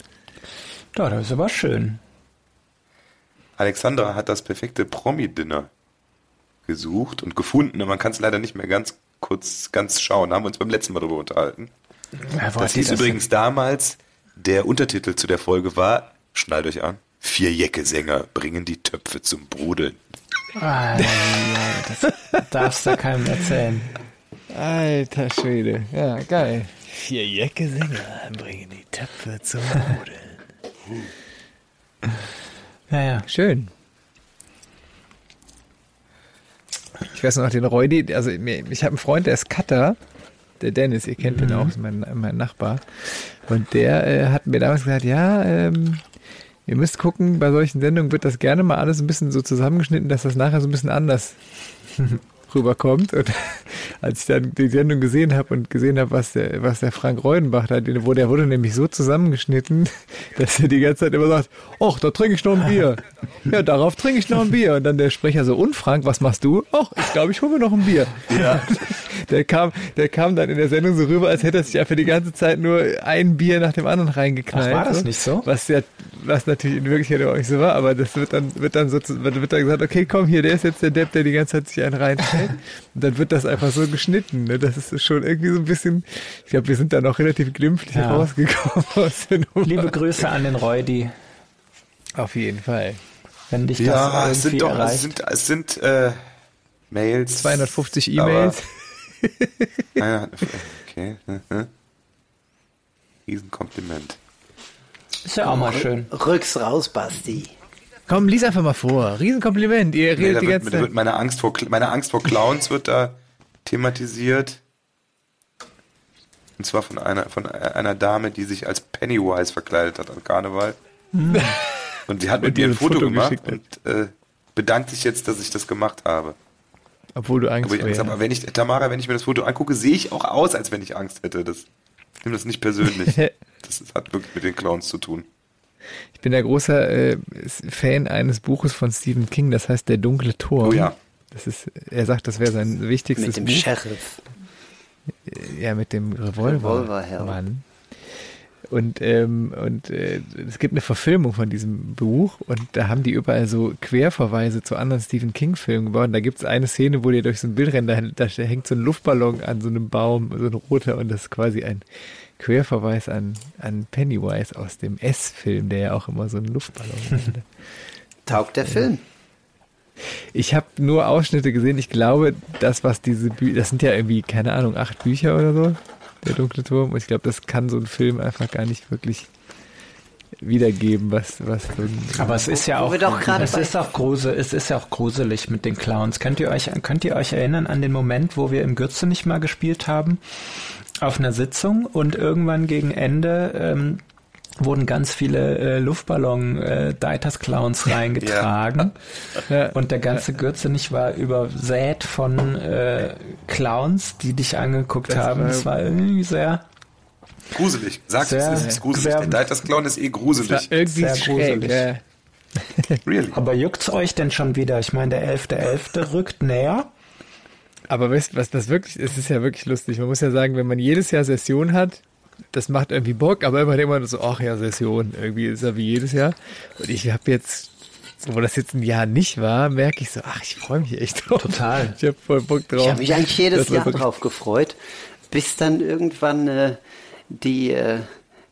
Ja, das ist aber schön. Alexandra hat das perfekte Promi-Dinner gesucht und gefunden. Und man kann es leider nicht mehr ganz kurz ganz schauen. Da haben wir uns beim letzten Mal darüber unterhalten. Ja, das hieß das übrigens denn? damals, der Untertitel zu der Folge war, schnallt euch an, vier Jecke-Sänger bringen die Töpfe zum Brodeln. Ah, das darfst du keinem erzählen. Alter Schwede. Ja, geil. Vier Jäcke-Sänger bringen die Töpfe zum Brodeln. Naja. Schön. Ich weiß noch den Reudi, also ich habe einen Freund, der ist Cutter, der Dennis, ihr kennt mhm. den auch, ist mein, mein Nachbar. Und der äh, hat mir damals gesagt, ja, ähm, Ihr müsst gucken, bei solchen Sendungen wird das gerne mal alles ein bisschen so zusammengeschnitten, dass das nachher so ein bisschen anders rüberkommt. Und als ich dann die Sendung gesehen habe und gesehen habe, was der, was der Frank Reudenbach da, wo der wurde nämlich so zusammengeschnitten, dass er die ganze Zeit immer sagt, ach, da trinke ich noch ein Bier. Ja, darauf trinke ich noch ein Bier. Und dann der Sprecher so, und Frank, was machst du? Ach, ich glaube, ich hole mir noch ein Bier. Ja. Der kam, der kam dann in der Sendung so rüber, als hätte er sich einfach die ganze Zeit nur ein Bier nach dem anderen reingeknallt. Ach, war das nicht so? Was ja, was natürlich in Wirklichkeit auch nicht so war, aber das wird dann, wird dann so, wird dann gesagt, okay, komm hier, der ist jetzt der Depp, der die ganze Zeit sich einen Und dann wird das einfach so geschnitten. Ne? Das ist schon irgendwie so ein bisschen, ich glaube, wir sind da noch relativ glimpflich ja. rausgekommen aus der Nummer. Liebe Grüße an den Reudi. Auf jeden Fall. Wenn dich ja, das es sind doch, erreicht. es sind, es sind äh, Mails. 250 E-Mails. ah, okay. Riesenkompliment. Ist ja auch mal schön. Rücks raus, Basti. Komm, lies einfach mal vor. Riesenkompliment. Ihr redet nee, die ganze wird, Zeit. Meine Angst, vor, meine Angst vor Clowns wird da thematisiert. Und zwar von einer, von einer Dame, die sich als Pennywise verkleidet hat an Karneval. Hm. Und sie hat mit mir ein Foto, Foto gemacht und äh, bedankt sich jetzt, dass ich das gemacht habe. Obwohl du Angst hast. Aber wenn ich, Tamara, wenn ich mir das Foto angucke, sehe ich auch aus, als wenn ich Angst hätte. Das, ich nehme das nicht persönlich. das hat wirklich mit den Clowns zu tun. Ich bin der großer äh, Fan eines Buches von Stephen King, das heißt Der dunkle Turm. Oh ja. Das ist, er sagt, das wäre sein wichtigstes Buch. Mit dem Buch. Sheriff. Ja, mit dem Revolver. Revolver Mann. Und, ähm, und äh, es gibt eine Verfilmung von diesem Buch und da haben die überall so Querverweise zu anderen Stephen King-Filmen gebaut. Und da gibt es eine Szene, wo die durch so ein Bild rennen, da, da hängt so ein Luftballon an so einem Baum, so ein roter, und das ist quasi ein Querverweis an, an Pennywise aus dem S-Film, der ja auch immer so einen Luftballon hatte. Taugt der Film? Ich habe nur Ausschnitte gesehen. Ich glaube, das, was diese Bücher, das sind ja irgendwie, keine Ahnung, acht Bücher oder so, der dunkle Turm. Und ich glaube, das kann so ein Film einfach gar nicht wirklich wiedergeben, was, was so Aber es ist ja auch, es ist auch grusel, es ist ja auch gruselig mit den Clowns. Könnt ihr euch, könnt ihr euch erinnern an den Moment, wo wir im Gürze nicht mal gespielt haben? Auf einer Sitzung und irgendwann gegen Ende, ähm, wurden ganz viele äh, Luftballon äh, Deiters Clowns reingetragen ja. und der ganze Gürzenich war übersät von äh, Clowns, die dich angeguckt das haben. Es war irgendwie sehr gruselig. Sagst du, es ist gruselig. Sehr, der Clown ist eh gruselig. Irgendwie sehr gruselig. Ja. really? Aber juckt's euch denn schon wieder? Ich meine, der 11.11. .11. rückt näher. Aber weißt was das wirklich, es ist ja wirklich lustig. Man muss ja sagen, wenn man jedes Jahr Session hat, das macht irgendwie Bock, aber immer denkt man so, ach ja, Session, irgendwie ist ja wie jedes Jahr. Und ich habe jetzt, wo das jetzt ein Jahr nicht war, merke ich so, ach, ich freue mich echt drauf. Total. Ich habe voll Bock drauf. Ich habe mich eigentlich jedes Jahr drauf gefreut, bis dann irgendwann äh, die, äh,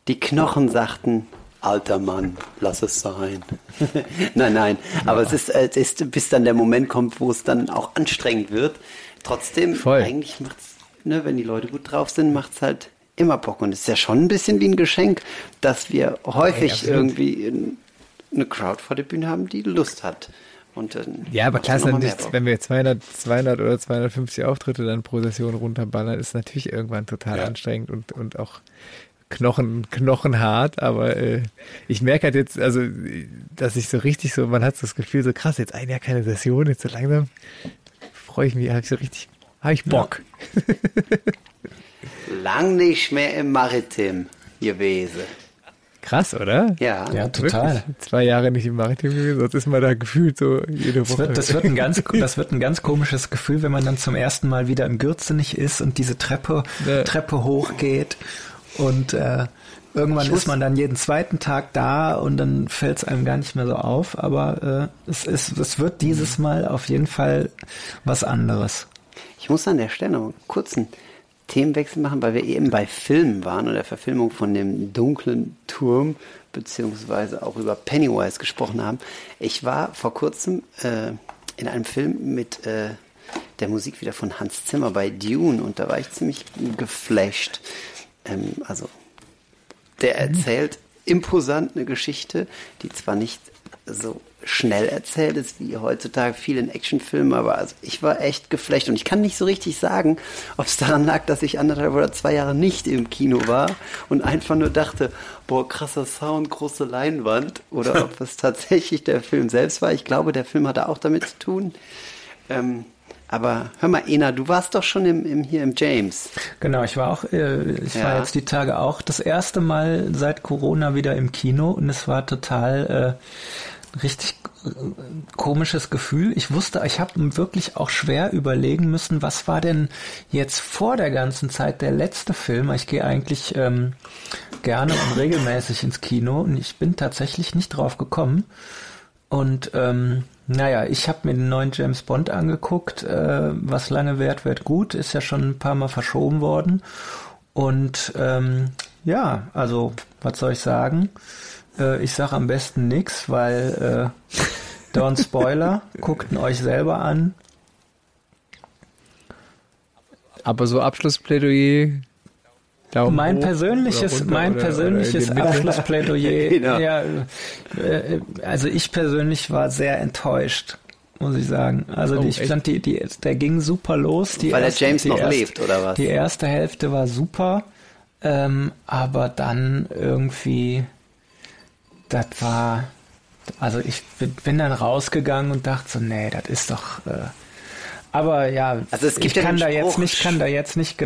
die Knochen sagten, alter Mann, lass es sein. nein, nein, ja. aber es ist, es ist, bis dann der Moment kommt, wo es dann auch anstrengend wird. Trotzdem, Voll. eigentlich macht's, ne, wenn die Leute gut drauf sind, macht es halt immer Bock. Und es ist ja schon ein bisschen wie ein Geschenk, dass wir häufig ja, irgendwie eine Crowd vor der Bühne haben, die Lust hat. Und, äh, ja, aber klar, ist wenn wir 200, 200 oder 250 Auftritte dann pro Session runterballern, ist natürlich irgendwann total ja. anstrengend und, und auch Knochen, knochenhart, aber äh, ich merke halt jetzt, also, dass ich so richtig so, man hat so das Gefühl, so krass, jetzt ein Jahr keine Session, jetzt so langsam freue ich mich, habe ich so richtig, habe ich Bock. Ja. lang nicht mehr im Maritim gewesen. Krass, oder? Ja, ja total. Wirklich? Zwei Jahre nicht im Maritim gewesen, sonst ist man da gefühlt so jede Woche. Das wird, das wird, ein ganz, das wird ein ganz komisches Gefühl, wenn man dann zum ersten Mal wieder im Gürzenich ist und diese Treppe, ja. Treppe hochgeht und äh, irgendwann ist man dann jeden zweiten Tag da und dann fällt es einem gar nicht mehr so auf, aber äh, es, ist, es wird dieses Mal auf jeden Fall was anderes. Ich muss an der Stelle noch einen kurzen Themenwechsel machen, weil wir eben bei Filmen waren und der Verfilmung von dem dunklen Turm beziehungsweise auch über Pennywise gesprochen haben. Ich war vor kurzem äh, in einem Film mit äh, der Musik wieder von Hans Zimmer bei Dune und da war ich ziemlich geflasht. Ähm, also der erzählt imposant eine Geschichte, die zwar nicht so schnell erzählt ist, wie heutzutage viel in Actionfilmen, aber also ich war echt geflecht und ich kann nicht so richtig sagen, ob es daran lag, dass ich anderthalb oder zwei Jahre nicht im Kino war und einfach nur dachte, boah, krasser Sound, große Leinwand oder ob es tatsächlich der Film selbst war. Ich glaube, der Film hatte auch damit zu tun. Ähm, aber hör mal, Ena, du warst doch schon im, im, hier im James. Genau, ich war auch, äh, ich ja. war jetzt die Tage auch das erste Mal seit Corona wieder im Kino und es war total äh, richtig äh, komisches Gefühl. Ich wusste, ich habe wirklich auch schwer überlegen müssen, was war denn jetzt vor der ganzen Zeit der letzte Film. Ich gehe eigentlich ähm, gerne und regelmäßig ins Kino und ich bin tatsächlich nicht drauf gekommen. Und ähm, naja, ich habe mir den neuen James Bond angeguckt. Äh, was lange währt, wird gut. Ist ja schon ein paar Mal verschoben worden. Und ähm, ja, also, was soll ich sagen? Äh, ich sage am besten nix, weil äh, Don't Spoiler. Guckt ihn euch selber an. Aber so Abschlussplädoyer Daumen mein persönliches, runter, mein persönliches Abschlussplädoyer. genau. ja, äh, also ich persönlich war sehr enttäuscht, muss ich sagen. Also oh, ich fand die, die, der ging super los. Die Weil erste, der James noch erste, lebt oder was? Die erste Hälfte war super, ähm, aber dann irgendwie, das war, also ich bin dann rausgegangen und dachte so, nee, das ist doch. Äh, aber ja, also es gibt ich ja kann da jetzt nicht, kann da jetzt nicht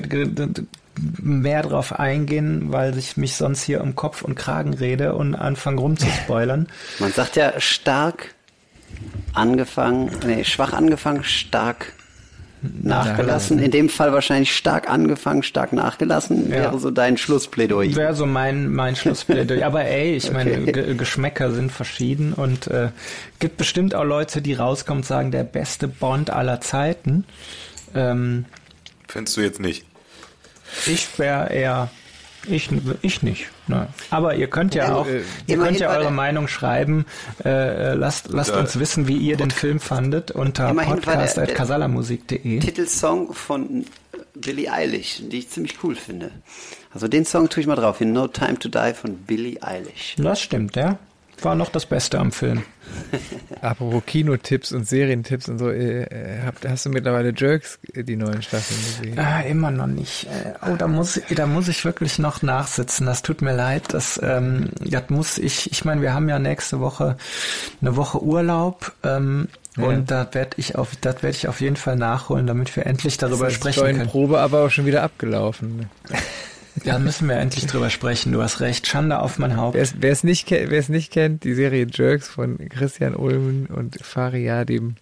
mehr drauf eingehen, weil ich mich sonst hier um Kopf und Kragen rede und anfange rumzuspoilern. Man sagt ja stark angefangen, nee, schwach angefangen, stark nachgelassen. In dem Fall wahrscheinlich stark angefangen, stark nachgelassen, ja. wäre so dein Schlussplädoyer. Wäre so mein, mein Schlussplädoyer. Aber ey, ich okay. meine, Geschmäcker sind verschieden und äh, gibt bestimmt auch Leute, die rauskommen und sagen, der beste Bond aller Zeiten. Ähm, Findest du jetzt nicht? Ich wäre eher ich, ich nicht. Ne. Aber ihr könnt ja auch, äh, ihr könnt ja eure Meinung schreiben. Äh, lasst lasst uns wissen, wie ihr den Film fandet unter podcast.casalamusik.de. Titelsong von Billie Eilish, die ich ziemlich cool finde. Also den Song tue ich mal drauf, in No Time to Die von Billie Eilish. Das stimmt, ja. War noch das Beste am Film. Apropos Kinotipps und Serientipps und so, äh, hast du mittlerweile Jerks äh, die neuen Staffeln gesehen? Ah, immer noch nicht. Äh, oh, da muss, da muss ich wirklich noch nachsitzen. Das tut mir leid. Das, ähm, das muss ich. Ich meine, wir haben ja nächste Woche eine Woche Urlaub. Ähm, ja. Und da werde ich auf, das werde ich auf jeden Fall nachholen, damit wir endlich darüber das ist sprechen können. Probe aber auch schon wieder abgelaufen. Ja, müssen wir endlich drüber sprechen. Du hast recht. Schande auf mein Haupt. Wer es nicht, nicht kennt, die Serie Jerks von Christian Ulmen und Fariadim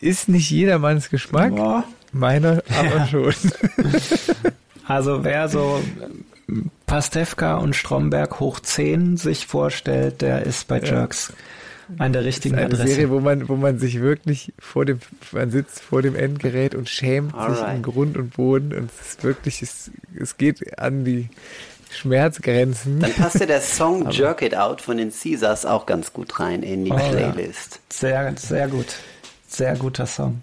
ist nicht jedermanns Geschmack. Boah. Meiner aber ja. schon. Also wer so Pastewka und Stromberg hoch 10 sich vorstellt, der ist bei Jerks. Ja an der richtigen das ist eine Adresse. Serie, wo man, wo man sich wirklich vor dem, man sitzt vor dem Endgerät und schämt Alright. sich im Grund und Boden und es ist wirklich, es, es geht an die Schmerzgrenzen. Dann passt ja der Song Jerk It Out von den Caesars auch ganz gut rein in die oh, Playlist. Ja. Sehr, sehr gut. Sehr guter Song.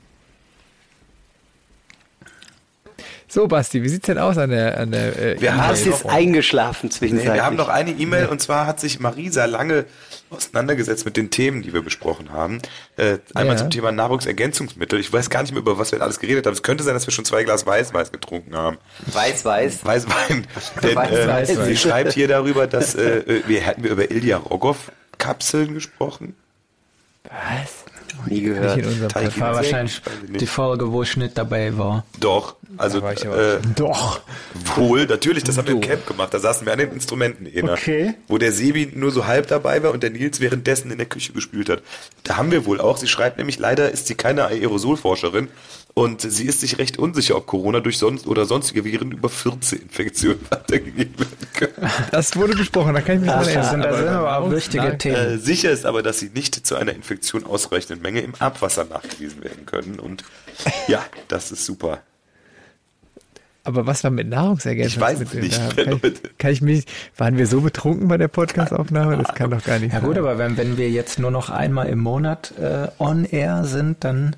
So, Basti, wie sieht's denn aus an der an der äh, Wir haben ist eingeschlafen zwischenzeitlich. Nee, wir haben noch eine E-Mail und zwar hat sich Marisa lange auseinandergesetzt mit den Themen, die wir besprochen haben. Äh, einmal ja. zum Thema Nahrungsergänzungsmittel. Ich weiß gar nicht mehr, über was wir alles geredet haben. Es könnte sein, dass wir schon zwei Glas Weißweiß getrunken haben. Weißweiß? Weißwein. Denn Weiß, äh, sie schreibt hier darüber, dass äh, äh, wir hätten wir über Ilya Rogoff Kapseln gesprochen. Was? Nie gehört. Das war wahrscheinlich die Folge, wo Schnitt dabei war. Doch, also äh, doch. Wohl, natürlich, das haben wir im Camp gemacht. Da saßen wir an den Instrumenten, Ena, okay. wo der Sebi nur so halb dabei war und der Nils währenddessen in der Küche gespült hat. Da haben wir wohl auch. Sie schreibt nämlich, leider ist sie keine Aerosolforscherin und sie ist sich recht unsicher, ob Corona durch sonst oder sonstige Viren über 14 Infektionen weitergegeben werden können. Das wurde besprochen, da kann ich mich mal erinnern. Da sind aber auch wichtige Themen. Äh, sicher ist aber, dass sie nicht zu einer Infektion ausreichenden Menge im Abwasser nachgewiesen werden können. Und ja, das ist super. Aber was war mit Nahrungsergänzungen? Ich weiß nicht. Kann ich, kann ich, mich, waren wir so betrunken bei der Podcastaufnahme? Das kann doch gar nicht ja, sein. Ja gut, aber wenn, wenn wir jetzt nur noch einmal im Monat äh, on air sind, dann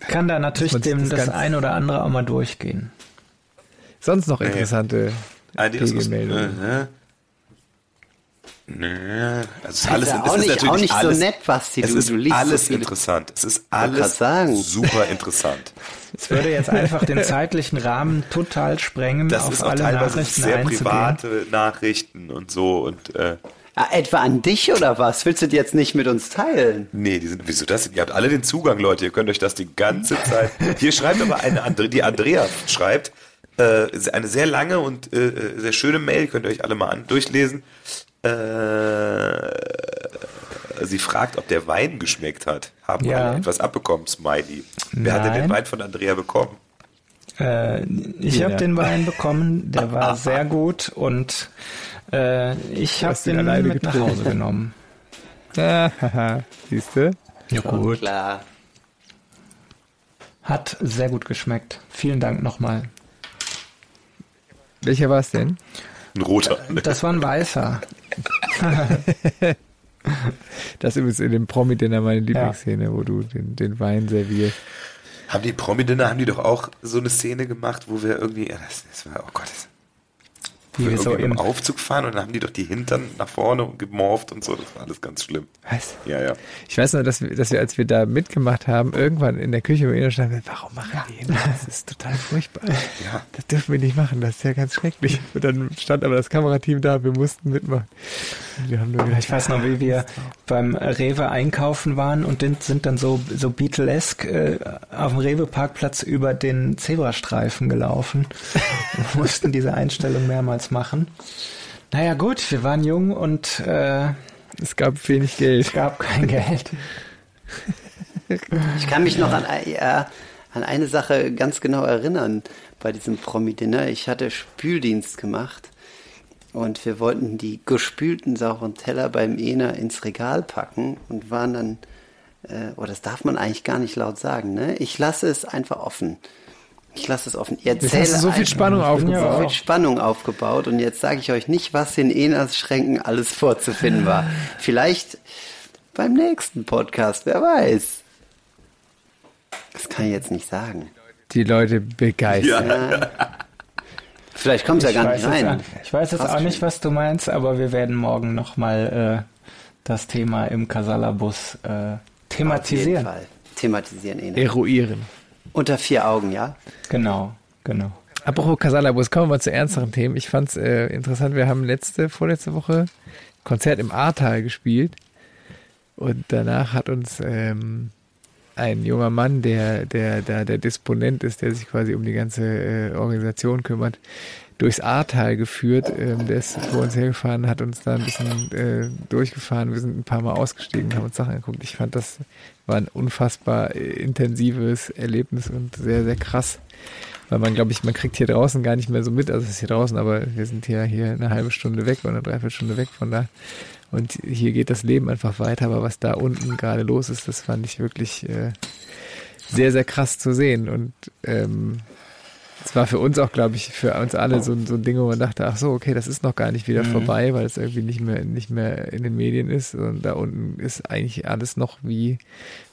kann da natürlich dem das, das ein oder andere auch mal durchgehen. Sonst noch interessante nee. Meldungen. Äh, Nee, also ist alles, ja auch, nicht, ist auch nicht alles, so nett, Basti. Es du, ist du liest alles so interessant. Es ist alles super interessant. Es würde jetzt einfach den zeitlichen Rahmen total sprengen, das auf ist alle teilweise Nachrichten sehr private Nachrichten und so und äh, etwa an dich oder was? Willst du die jetzt nicht mit uns teilen? Nee, die sind, wieso das? Ihr habt alle den Zugang, Leute. Ihr könnt euch das die ganze Zeit. Hier schreibt aber eine andere, die Andrea schreibt, äh, eine sehr lange und äh, äh, sehr schöne Mail, könnt ihr euch alle mal an, durchlesen. Äh, sie fragt, ob der Wein geschmeckt hat. Haben ja. alle etwas abbekommen, Smiley. Wer hat denn den Wein von Andrea bekommen? Äh, ich habe den Wein bekommen, der war sehr gut und äh, ich habe den, den mit nach Hause genommen. Siehst du? Ja, gut. Klar. Hat sehr gut geschmeckt. Vielen Dank nochmal. Welcher war es denn? Ein roter. Das war ein weißer. das ist übrigens in dem Promi-Dinner meine Lieblingsszene, ja. wo du den, den Wein servierst. Haben die Promi-Dinner, haben die doch auch so eine Szene gemacht, wo wir irgendwie, ja, das, das war, oh Gott, das, wie wir so im Aufzug fahren und dann haben die doch die Hintern nach vorne gemorft und so. Das war alles ganz schlimm. Was? Ja, ja. Ich weiß noch, dass wir, dass wir, als wir da mitgemacht haben, irgendwann in der Küche bei standen, warum machen die Hintern? Das ist total furchtbar. Ja. Das dürfen wir nicht machen, das ist ja ganz schrecklich. Und dann stand aber das Kamerateam da, wir mussten mitmachen. Wir haben nur gedacht, ich weiß noch, wie wir beim Rewe einkaufen waren und sind dann so, so Beatlesk äh, auf dem Rewe-Parkplatz über den Zebrastreifen gelaufen und mussten diese Einstellung mehrmals machen. Naja gut, wir waren jung und äh, es gab wenig Geld. Es gab kein Geld. Ich kann mich noch an, äh, an eine Sache ganz genau erinnern bei diesem Promi-Dinner. Ich hatte Spüldienst gemacht und wir wollten die gespülten sauren Teller beim Ena ins Regal packen und waren dann, äh, oh, das darf man eigentlich gar nicht laut sagen, ne? Ich lasse es einfach offen. Ich lasse es offen. Jetzt hast du so viel Spannung aufgebaut. So viel Spannung aufgebaut und jetzt sage ich euch nicht, was in Enas Schränken alles vorzufinden war. Vielleicht beim nächsten Podcast, wer weiß. Das kann ich jetzt nicht sagen. die Leute begeistern. Ja. Vielleicht kommt es ja gar nicht rein. Jetzt, ich weiß jetzt auch nicht, was du meinst, aber wir werden morgen nochmal äh, das Thema im Casala-Bus äh, thematisieren. Auf jeden Fall. Thematisieren, eh. Eruieren. Unter vier Augen, ja? Genau, genau. Apropos Casala-Bus, kommen wir mal zu ernsteren Themen. Ich fand es äh, interessant, wir haben letzte, vorletzte Woche Konzert im Ahrtal gespielt und danach hat uns ähm, ein junger Mann, der, der, der, der Disponent ist, der sich quasi um die ganze äh, Organisation kümmert, durchs Ahrtal geführt. Ähm, der ist vor uns hergefahren, hat uns da ein bisschen äh, durchgefahren. Wir sind ein paar Mal ausgestiegen, haben uns Sachen angeguckt. Ich fand, das war ein unfassbar äh, intensives Erlebnis und sehr, sehr krass. Weil man, glaube ich, man kriegt hier draußen gar nicht mehr so mit, also es ist hier draußen, aber wir sind hier, hier eine halbe Stunde weg oder eine Dreiviertelstunde weg von da. Und hier geht das Leben einfach weiter, aber was da unten gerade los ist, das fand ich wirklich äh, sehr, sehr krass zu sehen. Und ähm, es war für uns auch, glaube ich, für uns alle so, so ein Ding, wo man dachte, ach so, okay, das ist noch gar nicht wieder mhm. vorbei, weil es irgendwie nicht mehr, nicht mehr in den Medien ist. Und da unten ist eigentlich alles noch wie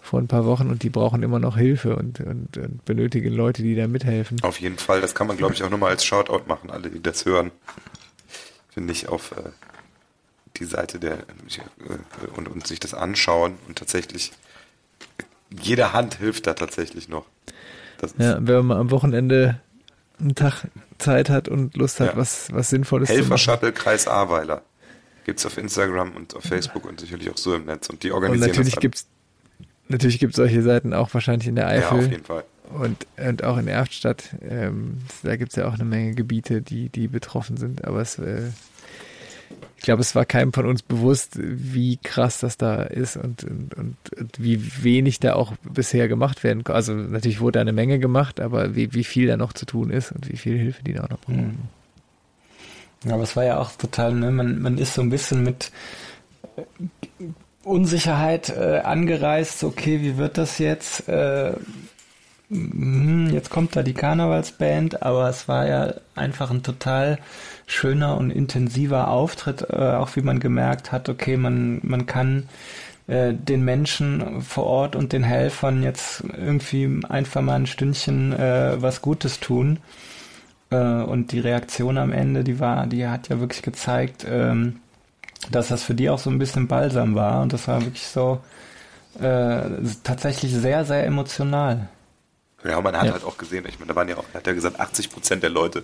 vor ein paar Wochen und die brauchen immer noch Hilfe und, und, und benötigen Leute, die da mithelfen. Auf jeden Fall, das kann man, glaube ich, auch nochmal als Shoutout machen, alle, die das hören. Finde ich auf äh, die Seite der äh, und, und sich das anschauen und tatsächlich jede Hand hilft da tatsächlich noch. ja, wenn man am Wochenende einen Tag Zeit hat und Lust hat, ja. was, was Sinnvolles Helfer zu machen. Shuttle Kreis Ahrweiler. Gibt es auf Instagram und auf Facebook und sicherlich auch so im Netz. Und die organisieren und natürlich gibt's Natürlich gibt es solche Seiten auch wahrscheinlich in der Eifel. Ja, auf jeden Fall. Und, und auch in Erftstadt. Ähm, da gibt es ja auch eine Menge Gebiete, die, die betroffen sind. Aber es, äh, ich glaube, es war keinem von uns bewusst, wie krass das da ist und, und, und, und, wie wenig da auch bisher gemacht werden kann. Also natürlich wurde eine Menge gemacht, aber wie, wie viel da noch zu tun ist und wie viel Hilfe die da noch brauchen. Ja, aber es war ja auch total, ne? man, man ist so ein bisschen mit Unsicherheit äh, angereist, okay, wie wird das jetzt? Äh, jetzt kommt da die Karnevalsband, aber es war ja einfach ein total schöner und intensiver Auftritt, äh, auch wie man gemerkt hat, okay, man, man kann äh, den Menschen vor Ort und den Helfern jetzt irgendwie einfach mal ein Stündchen äh, was Gutes tun. Äh, und die Reaktion am Ende, die war, die hat ja wirklich gezeigt, ähm, dass das für die auch so ein bisschen Balsam war. Und das war wirklich so äh, tatsächlich sehr, sehr emotional. Ja, man hat ja. halt auch gesehen, ich meine, da waren ja auch, hat ja gesagt, 80 Prozent der Leute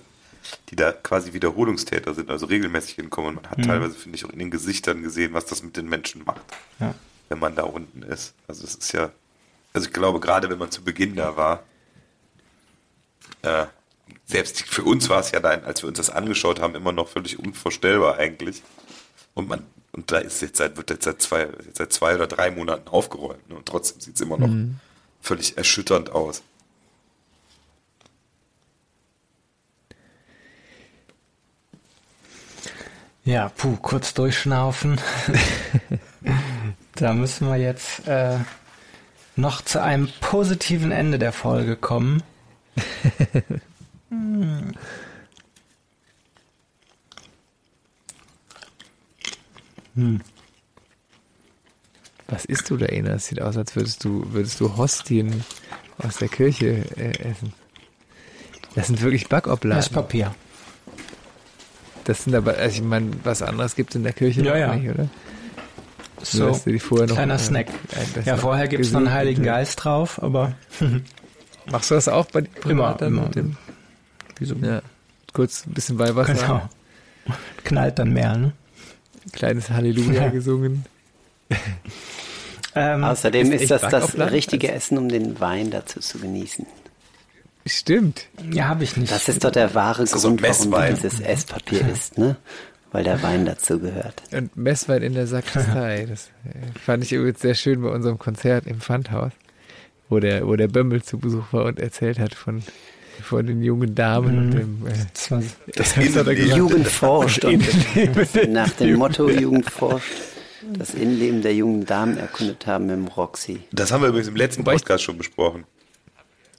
die da quasi Wiederholungstäter sind, also regelmäßig hinkommen. Und man hat mhm. teilweise, finde ich, auch in den Gesichtern gesehen, was das mit den Menschen macht, ja. wenn man da unten ist. Also es ist ja, also ich glaube, gerade wenn man zu Beginn da war, äh, selbst für uns war es ja dann, als wir uns das angeschaut haben, immer noch völlig unvorstellbar eigentlich. Und man, und da ist jetzt seit, wird jetzt seit zwei, jetzt seit zwei oder drei Monaten aufgeräumt. Ne? Und trotzdem sieht es immer noch mhm. völlig erschütternd aus. Ja, puh, kurz durchschnaufen. da müssen wir jetzt äh, noch zu einem positiven Ende der Folge kommen. hm. Hm. Was isst du da, Ena? Es sieht aus, als würdest du, würdest du Hostien aus der Kirche äh, essen. Das sind wirklich Backobladen. Das Papier. Das sind aber, also ich meine, was anderes gibt es in der Kirche ja, ja. nicht, oder? So, vorher noch, kleiner Snack. Ja, vorher gibt es noch einen Heiligen Geist drauf, aber... Machst du das auch bei immer, immer. mit dem? Wieso? Ja, kurz ein bisschen Weihwasser. Genau. Knallt dann mehr, ne? Kleines Halleluja ja. gesungen. Ähm, Außerdem ist, ist das das richtige Essen, um den Wein dazu zu genießen. Stimmt. Ja, habe ich nicht. Das ist doch der wahre Grund, so warum dieses Esspapier ist, ne? Weil der Wein dazu gehört. Und Messwein in der Sakristei. Das äh, fand ich übrigens sehr schön bei unserem Konzert im Pfandhaus, wo der, wo der Bömmel zu Besuch war und erzählt hat von, von den jungen Damen mhm. und dem. Äh, das, war, das, das hat er gesagt. Jugend forscht. nach dem Motto Jugend forscht das Innenleben der jungen Damen erkundet haben im Roxy. Das haben wir übrigens im letzten Podcast schon besprochen.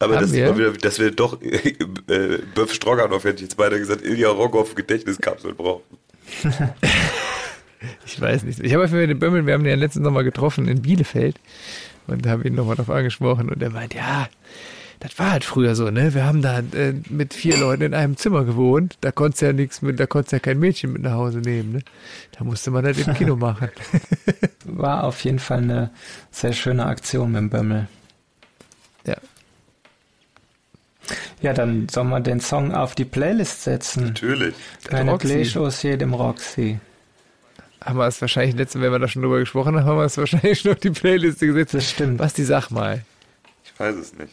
Aber das wir? Wieder, dass wir doch äh, äh, Böff Stroganoff, hätte ich jetzt weiter gesagt, Ilja Rogoff Gedächtniskapsel brauchen. ich weiß nicht. Ich habe für den Bömmel, wir haben den ja letztens nochmal getroffen in Bielefeld und haben ihn nochmal darauf angesprochen und er meint, ja, das war halt früher so, ne? Wir haben da äh, mit vier Leuten in einem Zimmer gewohnt. Da konntest ja nichts mit, da konntest ja kein Mädchen mit nach Hause nehmen, ne? Da musste man das im Kino machen. War auf jeden Fall eine sehr schöne Aktion mit dem Bömmel. Ja. Ja, dann soll man den Song auf die Playlist setzen. Natürlich. Keine Playshows jedem Roxy. Haben wir es wahrscheinlich, letzten, wenn wir da schon drüber gesprochen haben, haben wir es wahrscheinlich schon auf die Playliste gesetzt. Das stimmt. Basti, sag mal. Ich weiß es nicht.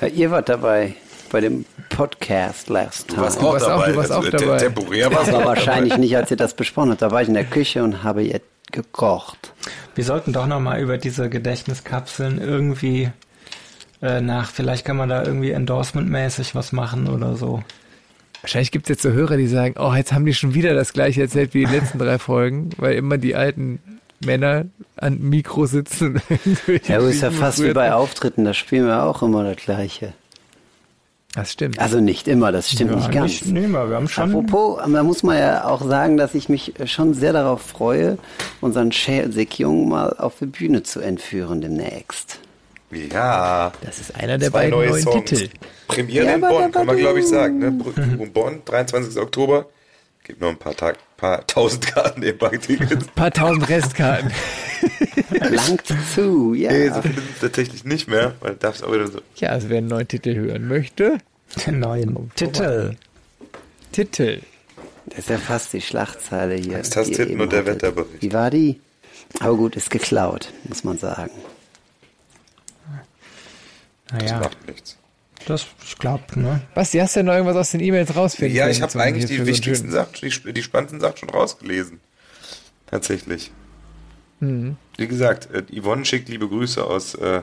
Ja, ihr wart dabei bei dem Podcast last Du time. warst Du auch warst auch- dabei. du warst Also, auch dabei. Temporär warst du war auch wahrscheinlich nicht, als ihr das besprochen habt. Da war ich in der Küche und habe jetzt gekocht. Wir sollten doch noch mal über diese Gedächtniskapseln irgendwie äh, nach, vielleicht kann man da irgendwie endorsement-mäßig was machen oder so. Wahrscheinlich gibt es jetzt so Hörer, die sagen, oh, jetzt haben die schon wieder das gleiche erzählt wie die letzten drei Folgen, weil immer die alten Männer an Mikro sitzen. Ja, aber ist ja fast wie bei. Auftritten, da spielen wir auch immer das Gleiche. Das stimmt. Also nicht immer, das stimmt ja, nicht ganz. Nicht, nee, wir haben schon. Apropos, da muss man ja auch sagen, dass ich mich schon sehr darauf freue, unseren Sek-Jung mal auf die Bühne zu entführen demnächst. Ja. Das ist einer der Zwei beiden neue neuen Songs. Titel. Premiere Ja, in Bonn, kann man glaube ich sagen. Ne? Br- Bonn, 23. Oktober. Gibt noch ein paar Tag, paar tausend Karten im Tickets. Ein paar tausend Restkarten. Langt zu, ja. Nee, so viele sind es tatsächlich nicht mehr, weil darf es auch wieder so. Ja, also wer einen neuen Titel hören möchte, Den neuen Titel. Titel. Das ist ja fast die Schlagzeile hier. Ihr Titten eben und der hattet. Wetterbericht. Wie war die? Aber gut, ist geklaut, muss man sagen. Das Naja, macht nichts. das, ich glaube, ne? Basti, hast du denn noch irgendwas aus den E-Mails rausfinden Ja, ich habe eigentlich die so wichtigsten schönen- Sachen, die, die spannenden Sachen schon rausgelesen. Tatsächlich. Wie gesagt, äh, Yvonne schickt liebe Grüße aus, äh,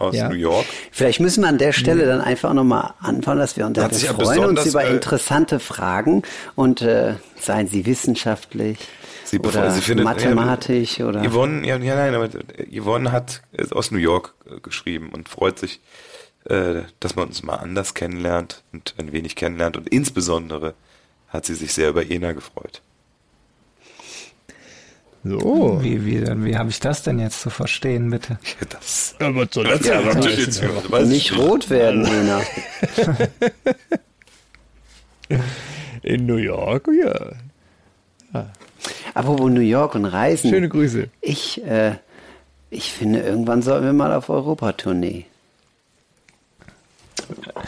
aus Ja. New York. Vielleicht müssen wir an der Stelle dann einfach nochmal anfangen, dass wir uns sich ja freuen uns über äh, interessante Fragen und äh, seien sie wissenschaftlich Sie, oder sie findet- mathematisch ja, oder Yvonne, ja, ja, nein, aber Yvonne hat ist aus New York äh, geschrieben und freut sich, äh, dass man uns mal anders kennenlernt und ein wenig kennenlernt und insbesondere hat sie sich sehr über Ena gefreut. So. Wie, wie, wie habe ich das denn jetzt zu verstehen, bitte? Ja, das Aber so das ja, ja, das jetzt hören, nicht rot werden, Lena. In New York, ja. Apropos New York und Reisen. Schöne Grüße. Ich, äh, ich finde, irgendwann sollten wir mal auf Europatournee.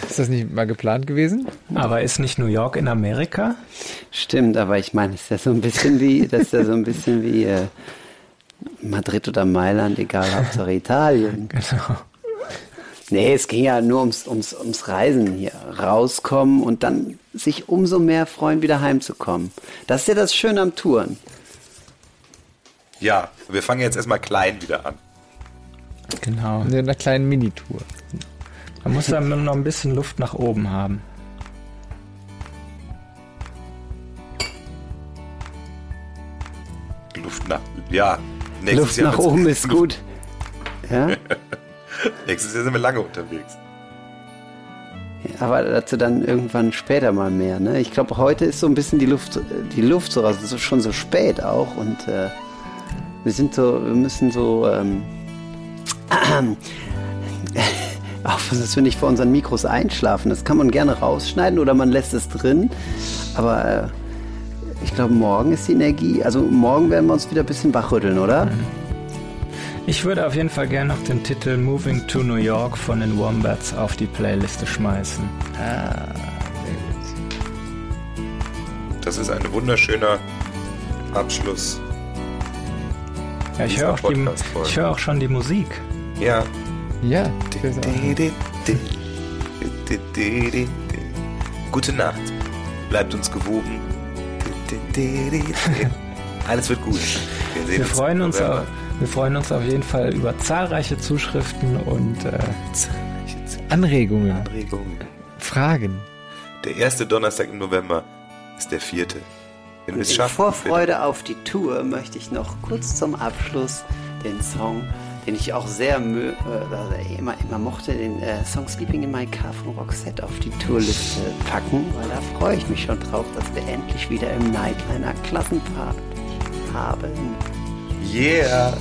Ist das nicht mal geplant gewesen? Aber ist nicht New York in Amerika? Stimmt, aber ich meine, das ist ja so ein bisschen wie, das ist ja so ein bisschen wie äh, Madrid oder Mailand, egal, Hauptsache Italien. Genau. Nee, es ging ja nur ums, ums, ums Reisen hier. Rauskommen und dann sich umso mehr freuen, wieder heimzukommen. Das ist ja das Schöne am Touren. Ja, wir fangen jetzt erstmal klein wieder an. Genau. In einer kleinen Minitour. Man muss dann noch ein bisschen Luft nach oben haben. Luft nach, ja. Nächstes Luft Jahr nach oben ist Luft- gut. Ja? Nächstes Jahr sind wir lange unterwegs. Aber dazu dann irgendwann später mal mehr. Ne? Ich glaube, heute ist so ein bisschen die Luft, die Luft so raus. Es ist schon so spät auch und äh, wir sind so, wir müssen so ähm, aufpassen, dass wir nicht vor unseren Mikros einschlafen. Das kann man gerne rausschneiden oder man lässt es drin. Aber äh, ich glaube, morgen ist die Energie. Also morgen werden wir uns wieder ein bisschen wachrütteln, oder? Ich würde auf jeden Fall gerne noch den Titel Moving to New York von den Wombats auf die Playliste schmeißen. Das ist ein wunderschöner Abschluss. Ja, ich höre auch, die- Podcast-Folge. ich höre auch schon die Musik. Ja. Ja. Gute Nacht. Bleibt uns gewogen. Alles wird gut. Wir, sehen Wir uns freuen, uns auf, wir freuen uns auf jeden Fall über zahlreiche Zuschriften und äh, Anregungen, Anregungen. Fragen. Der erste Donnerstag im November ist der vierte. Wenn In schaffen. Vorfreude auf die Tour möchte ich noch kurz zum Abschluss den Song, den ich auch sehr mö äh, also immer, immer mochte, den äh, Song Sleeping in My Car von Roxette auf die Tourliste packen, weil da freue ich mich schon drauf, dass wir endlich wieder im Nightliner Klassenfahrt haben. Yeah.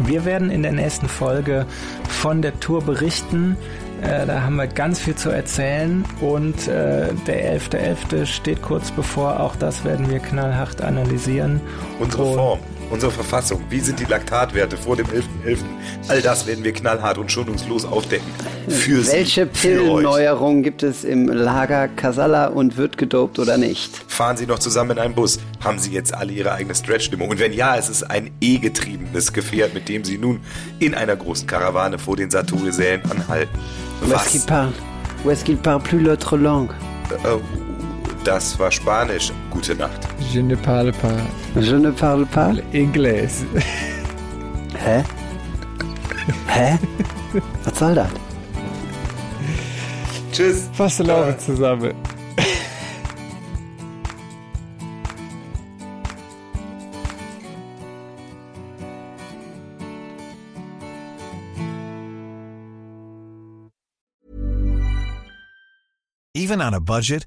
Wir werden in der nächsten Folge von der Tour berichten. Äh, da haben wir ganz viel zu erzählen und äh, der 11.11. .11. steht kurz bevor. Auch das werden wir knallhart analysieren. Unsere und Form unsere Verfassung, wie sind die Laktatwerte vor dem 11.11. .11. All das werden wir knallhart und schonungslos aufdecken. Für Welche Pillenneuerungen gibt es im Lager Casalla und wird gedopt oder nicht? Fahren Sie noch zusammen in einem Bus? Haben Sie jetzt alle Ihre eigene Stretch-Stimmung? Und wenn ja, es ist ein E-getriebenes Gefährt, mit dem Sie nun in einer großen Karawane vor den Saturn-Sälen anhalten. Was? Où est-ce qu'il parle plus l'autre langue? Äh, das war Spanisch. Gute Nacht. Je ne parle pas. Je ne parle pas. Inglés. Hä? Hä? Was soll das? Tschüss. Fast Laube zusammen. Even on a budget,